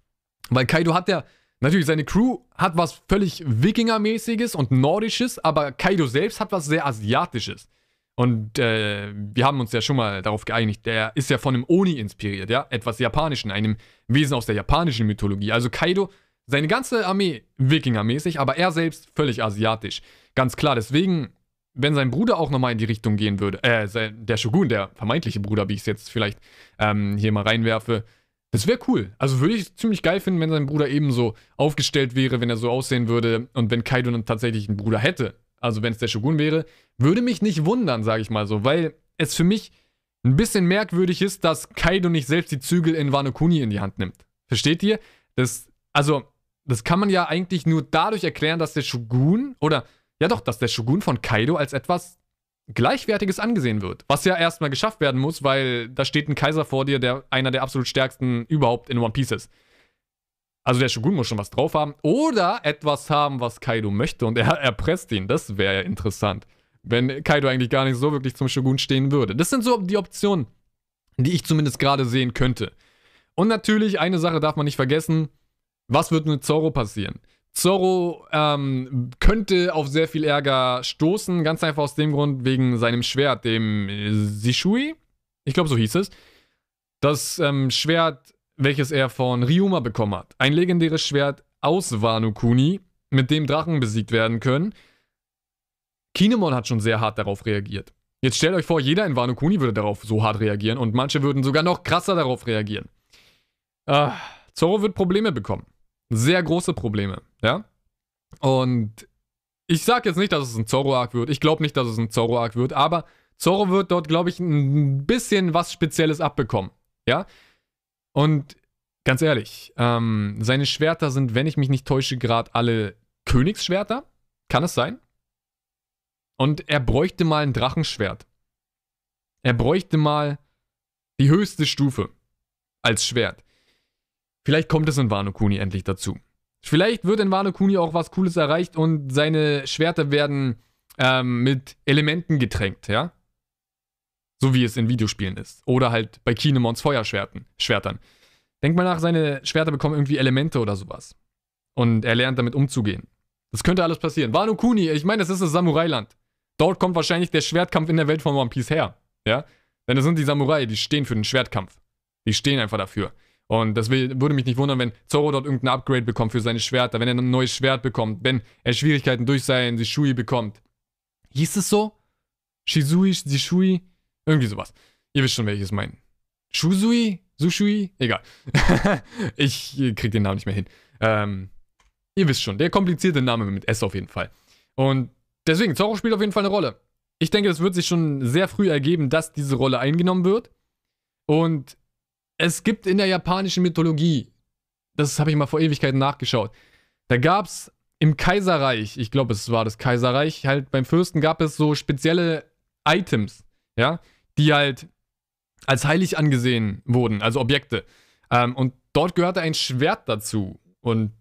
Weil Kaido hat ja, natürlich, seine Crew hat was völlig Wikinger-mäßiges und Nordisches, aber Kaido selbst hat was sehr Asiatisches. Und äh, wir haben uns ja schon mal darauf geeinigt, der ist ja von einem Oni inspiriert, ja? Etwas Japanischen, einem Wesen aus der japanischen Mythologie. Also Kaido, seine ganze Armee Wikinger-mäßig, aber er selbst völlig asiatisch. Ganz klar, deswegen, wenn sein Bruder auch nochmal in die Richtung gehen würde, äh, der Shogun, der vermeintliche Bruder, wie ich es jetzt vielleicht ähm, hier mal reinwerfe, das wäre cool. Also würde ich ziemlich geil finden, wenn sein Bruder ebenso aufgestellt wäre, wenn er so aussehen würde und wenn Kaido dann tatsächlich einen Bruder hätte. Also wenn es der Shogun wäre, würde mich nicht wundern, sage ich mal so, weil es für mich ein bisschen merkwürdig ist, dass Kaido nicht selbst die Zügel in Wano Kuni in die Hand nimmt. Versteht ihr? Das, also, das kann man ja eigentlich nur dadurch erklären, dass der Shogun, oder ja doch, dass der Shogun von Kaido als etwas Gleichwertiges angesehen wird. Was ja erstmal geschafft werden muss, weil da steht ein Kaiser vor dir, der einer der absolut stärksten überhaupt in One Piece ist. Also der Shogun muss schon was drauf haben. Oder etwas haben, was Kaido möchte und er erpresst ihn. Das wäre ja interessant. Wenn Kaido eigentlich gar nicht so wirklich zum Shogun stehen würde. Das sind so die Optionen, die ich zumindest gerade sehen könnte. Und natürlich, eine Sache darf man nicht vergessen. Was wird mit Zoro passieren? Zorro ähm, könnte auf sehr viel Ärger stoßen, ganz einfach aus dem Grund, wegen seinem Schwert, dem Sishui. Ich glaube, so hieß es. Das ähm, Schwert, welches er von Ryuma bekommen hat. Ein legendäres Schwert aus Wano Kuni, mit dem Drachen besiegt werden können. Kinemon hat schon sehr hart darauf reagiert. Jetzt stellt euch vor, jeder in Wano Kuni würde darauf so hart reagieren und manche würden sogar noch krasser darauf reagieren. Äh, Zoro wird Probleme bekommen. Sehr große Probleme, ja? Und ich sag jetzt nicht, dass es ein Zorro-Arc wird. Ich glaube nicht, dass es ein Zorro-Arc wird, aber Zorro wird dort, glaube ich, ein bisschen was Spezielles abbekommen, ja? Und ganz ehrlich, ähm, seine Schwerter sind, wenn ich mich nicht täusche, gerade alle Königsschwerter. Kann es sein? Und er bräuchte mal ein Drachenschwert. Er bräuchte mal die höchste Stufe als Schwert. Vielleicht kommt es in Wano Kuni endlich dazu. Vielleicht wird in Wano Kuni auch was Cooles erreicht und seine Schwerter werden ähm, mit Elementen getränkt, ja? So wie es in Videospielen ist. Oder halt bei Kinemons Feuerschwertern. Schwertern. Denk mal nach, seine Schwerter bekommen irgendwie Elemente oder sowas. Und er lernt damit umzugehen. Das könnte alles passieren. Wano Kuni, ich meine, das ist das Samurai-Land. Dort kommt wahrscheinlich der Schwertkampf in der Welt von One Piece her. Ja? Denn das sind die Samurai, die stehen für den Schwertkampf. Die stehen einfach dafür. Und das will, würde mich nicht wundern, wenn Zoro dort irgendein Upgrade bekommt für seine Schwerter, wenn er ein neues Schwert bekommt, wenn er Schwierigkeiten durch sein Shishui bekommt. Hieß es so? Shizui, Shishui? Irgendwie sowas. Ihr wisst schon, welches meinen. Shuzui? Sushui? Egal. ich krieg den Namen nicht mehr hin. Ähm, ihr wisst schon, der komplizierte Name mit S auf jeden Fall. Und deswegen, Zoro spielt auf jeden Fall eine Rolle. Ich denke, es wird sich schon sehr früh ergeben, dass diese Rolle eingenommen wird. Und es gibt in der japanischen Mythologie, das habe ich mal vor Ewigkeiten nachgeschaut, da gab es im Kaiserreich, ich glaube, es war das Kaiserreich, halt beim Fürsten gab es so spezielle Items, ja, die halt als heilig angesehen wurden, also Objekte. Ähm, und dort gehörte ein Schwert dazu. Und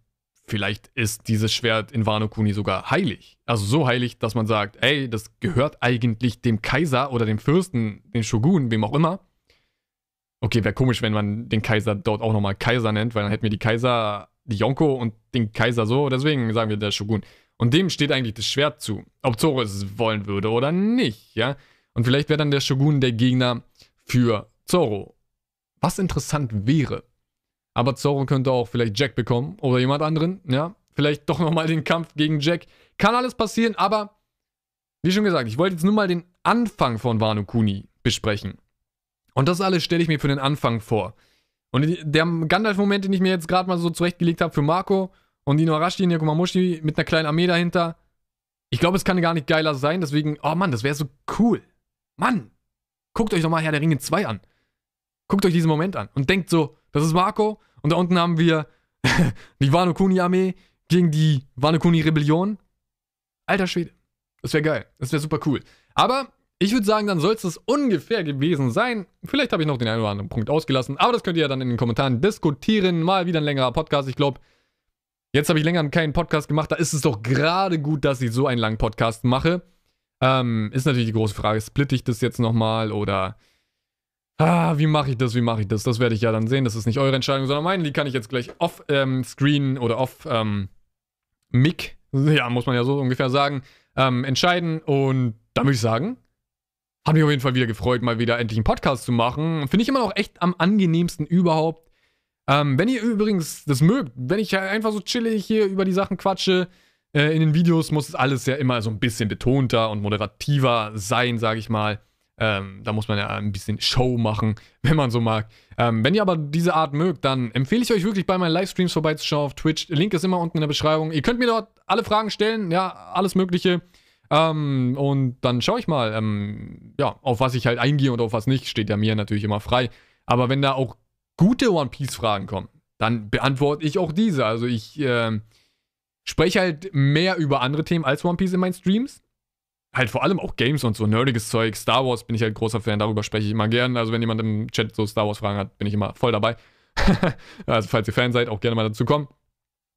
vielleicht ist dieses Schwert in Wano Kuni sogar heilig. Also so heilig, dass man sagt, ey, das gehört eigentlich dem Kaiser oder dem Fürsten, dem Shogun, wem auch immer. Okay, wäre komisch, wenn man den Kaiser dort auch nochmal Kaiser nennt, weil dann hätten wir die Kaiser, die Yonko und den Kaiser so. Deswegen sagen wir der Shogun. Und dem steht eigentlich das Schwert zu. Ob Zoro es wollen würde oder nicht, ja. Und vielleicht wäre dann der Shogun der Gegner für Zoro. Was interessant wäre. Aber Zoro könnte auch vielleicht Jack bekommen oder jemand anderen, ja. Vielleicht doch nochmal den Kampf gegen Jack. Kann alles passieren, aber wie schon gesagt, ich wollte jetzt nur mal den Anfang von Wano Kuni besprechen. Und das alles stelle ich mir für den Anfang vor. Und der Gandalf-Moment, den ich mir jetzt gerade mal so zurechtgelegt habe für Marco und Inuarashi und Yakumamushi mit einer kleinen Armee dahinter, ich glaube, es kann gar nicht geiler sein. Deswegen, oh Mann, das wäre so cool. Mann, guckt euch doch mal Herr der Ringe 2 an. Guckt euch diesen Moment an und denkt so, das ist Marco und da unten haben wir die Wano Kuni-Armee gegen die Wano Kuni-Rebellion. Alter Schwede. Das wäre geil. Das wäre super cool. Aber ich würde sagen, dann soll es ungefähr gewesen sein. Vielleicht habe ich noch den einen oder anderen Punkt ausgelassen, aber das könnt ihr ja dann in den Kommentaren diskutieren. Mal wieder ein längerer Podcast. Ich glaube, jetzt habe ich länger keinen Podcast gemacht. Da ist es doch gerade gut, dass ich so einen langen Podcast mache. Ähm, ist natürlich die große Frage, splitte ich das jetzt nochmal oder ah, wie mache ich das, wie mache ich das? Das werde ich ja dann sehen. Das ist nicht eure Entscheidung, sondern meine. Die kann ich jetzt gleich off-Screen ähm, oder off-Mic, ähm, ja, muss man ja so ungefähr sagen, ähm, entscheiden. Und dann würde ich sagen, hat mich auf jeden Fall wieder gefreut, mal wieder endlich einen Podcast zu machen. Finde ich immer noch echt am angenehmsten überhaupt. Ähm, wenn ihr übrigens das mögt, wenn ich einfach so chillig hier über die Sachen quatsche, äh, in den Videos muss es alles ja immer so ein bisschen betonter und moderativer sein, sage ich mal. Ähm, da muss man ja ein bisschen Show machen, wenn man so mag. Ähm, wenn ihr aber diese Art mögt, dann empfehle ich euch wirklich bei meinen Livestreams vorbeizuschauen auf Twitch. Link ist immer unten in der Beschreibung. Ihr könnt mir dort alle Fragen stellen, ja, alles Mögliche. Ähm, und dann schaue ich mal, ähm, ja, auf was ich halt eingehe und auf was nicht, steht ja mir natürlich immer frei. Aber wenn da auch gute One Piece-Fragen kommen, dann beantworte ich auch diese. Also ich äh, spreche halt mehr über andere Themen als One Piece in meinen Streams halt vor allem auch Games und so nerdiges Zeug. Star Wars bin ich halt großer Fan, darüber spreche ich immer gern. Also wenn jemand im Chat so Star Wars Fragen hat, bin ich immer voll dabei. also falls ihr Fan seid, auch gerne mal dazu kommen.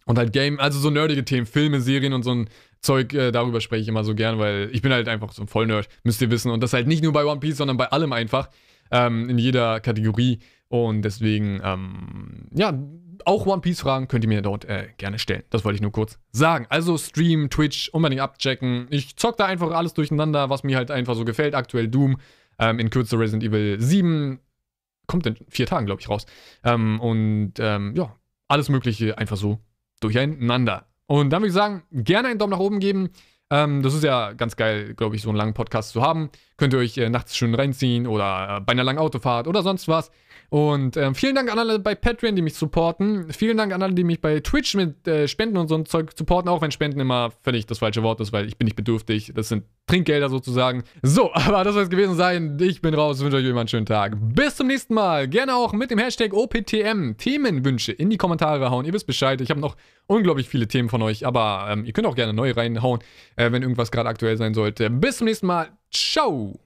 Und halt Game, also so nerdige Themen, Filme, Serien und so ein Zeug, äh, darüber spreche ich immer so gern, weil ich bin halt einfach so ein Vollnerd, müsst ihr wissen. Und das halt nicht nur bei One Piece, sondern bei allem einfach. Ähm, in jeder Kategorie. Und deswegen, ähm, ja, auch One Piece Fragen könnt ihr mir dort äh, gerne stellen. Das wollte ich nur kurz sagen. Also Stream, Twitch, unbedingt abchecken. Ich zock da einfach alles durcheinander, was mir halt einfach so gefällt. Aktuell Doom, ähm, in Kürze Resident Evil 7. Kommt in vier Tagen, glaube ich, raus. Ähm, und ähm, ja, alles Mögliche einfach so durcheinander. Und dann würde ich sagen, gerne einen Daumen nach oben geben. Ähm, das ist ja ganz geil, glaube ich, so einen langen Podcast zu haben. Könnt ihr euch äh, nachts schön reinziehen oder äh, bei einer langen Autofahrt oder sonst was. Und ähm, vielen Dank an alle bei Patreon, die mich supporten. Vielen Dank an alle, die mich bei Twitch mit äh, Spenden und so ein Zeug supporten, auch wenn Spenden immer völlig das falsche Wort ist, weil ich bin nicht bedürftig. Das sind Trinkgelder sozusagen. So, aber das soll es gewesen sein. Ich bin raus, wünsche euch immer einen schönen Tag. Bis zum nächsten Mal. Gerne auch mit dem Hashtag OPTM Themenwünsche in die Kommentare hauen. Ihr wisst Bescheid. Ich habe noch unglaublich viele Themen von euch, aber ähm, ihr könnt auch gerne neue reinhauen, äh, wenn irgendwas gerade aktuell sein sollte. Bis zum nächsten Mal. Ciao.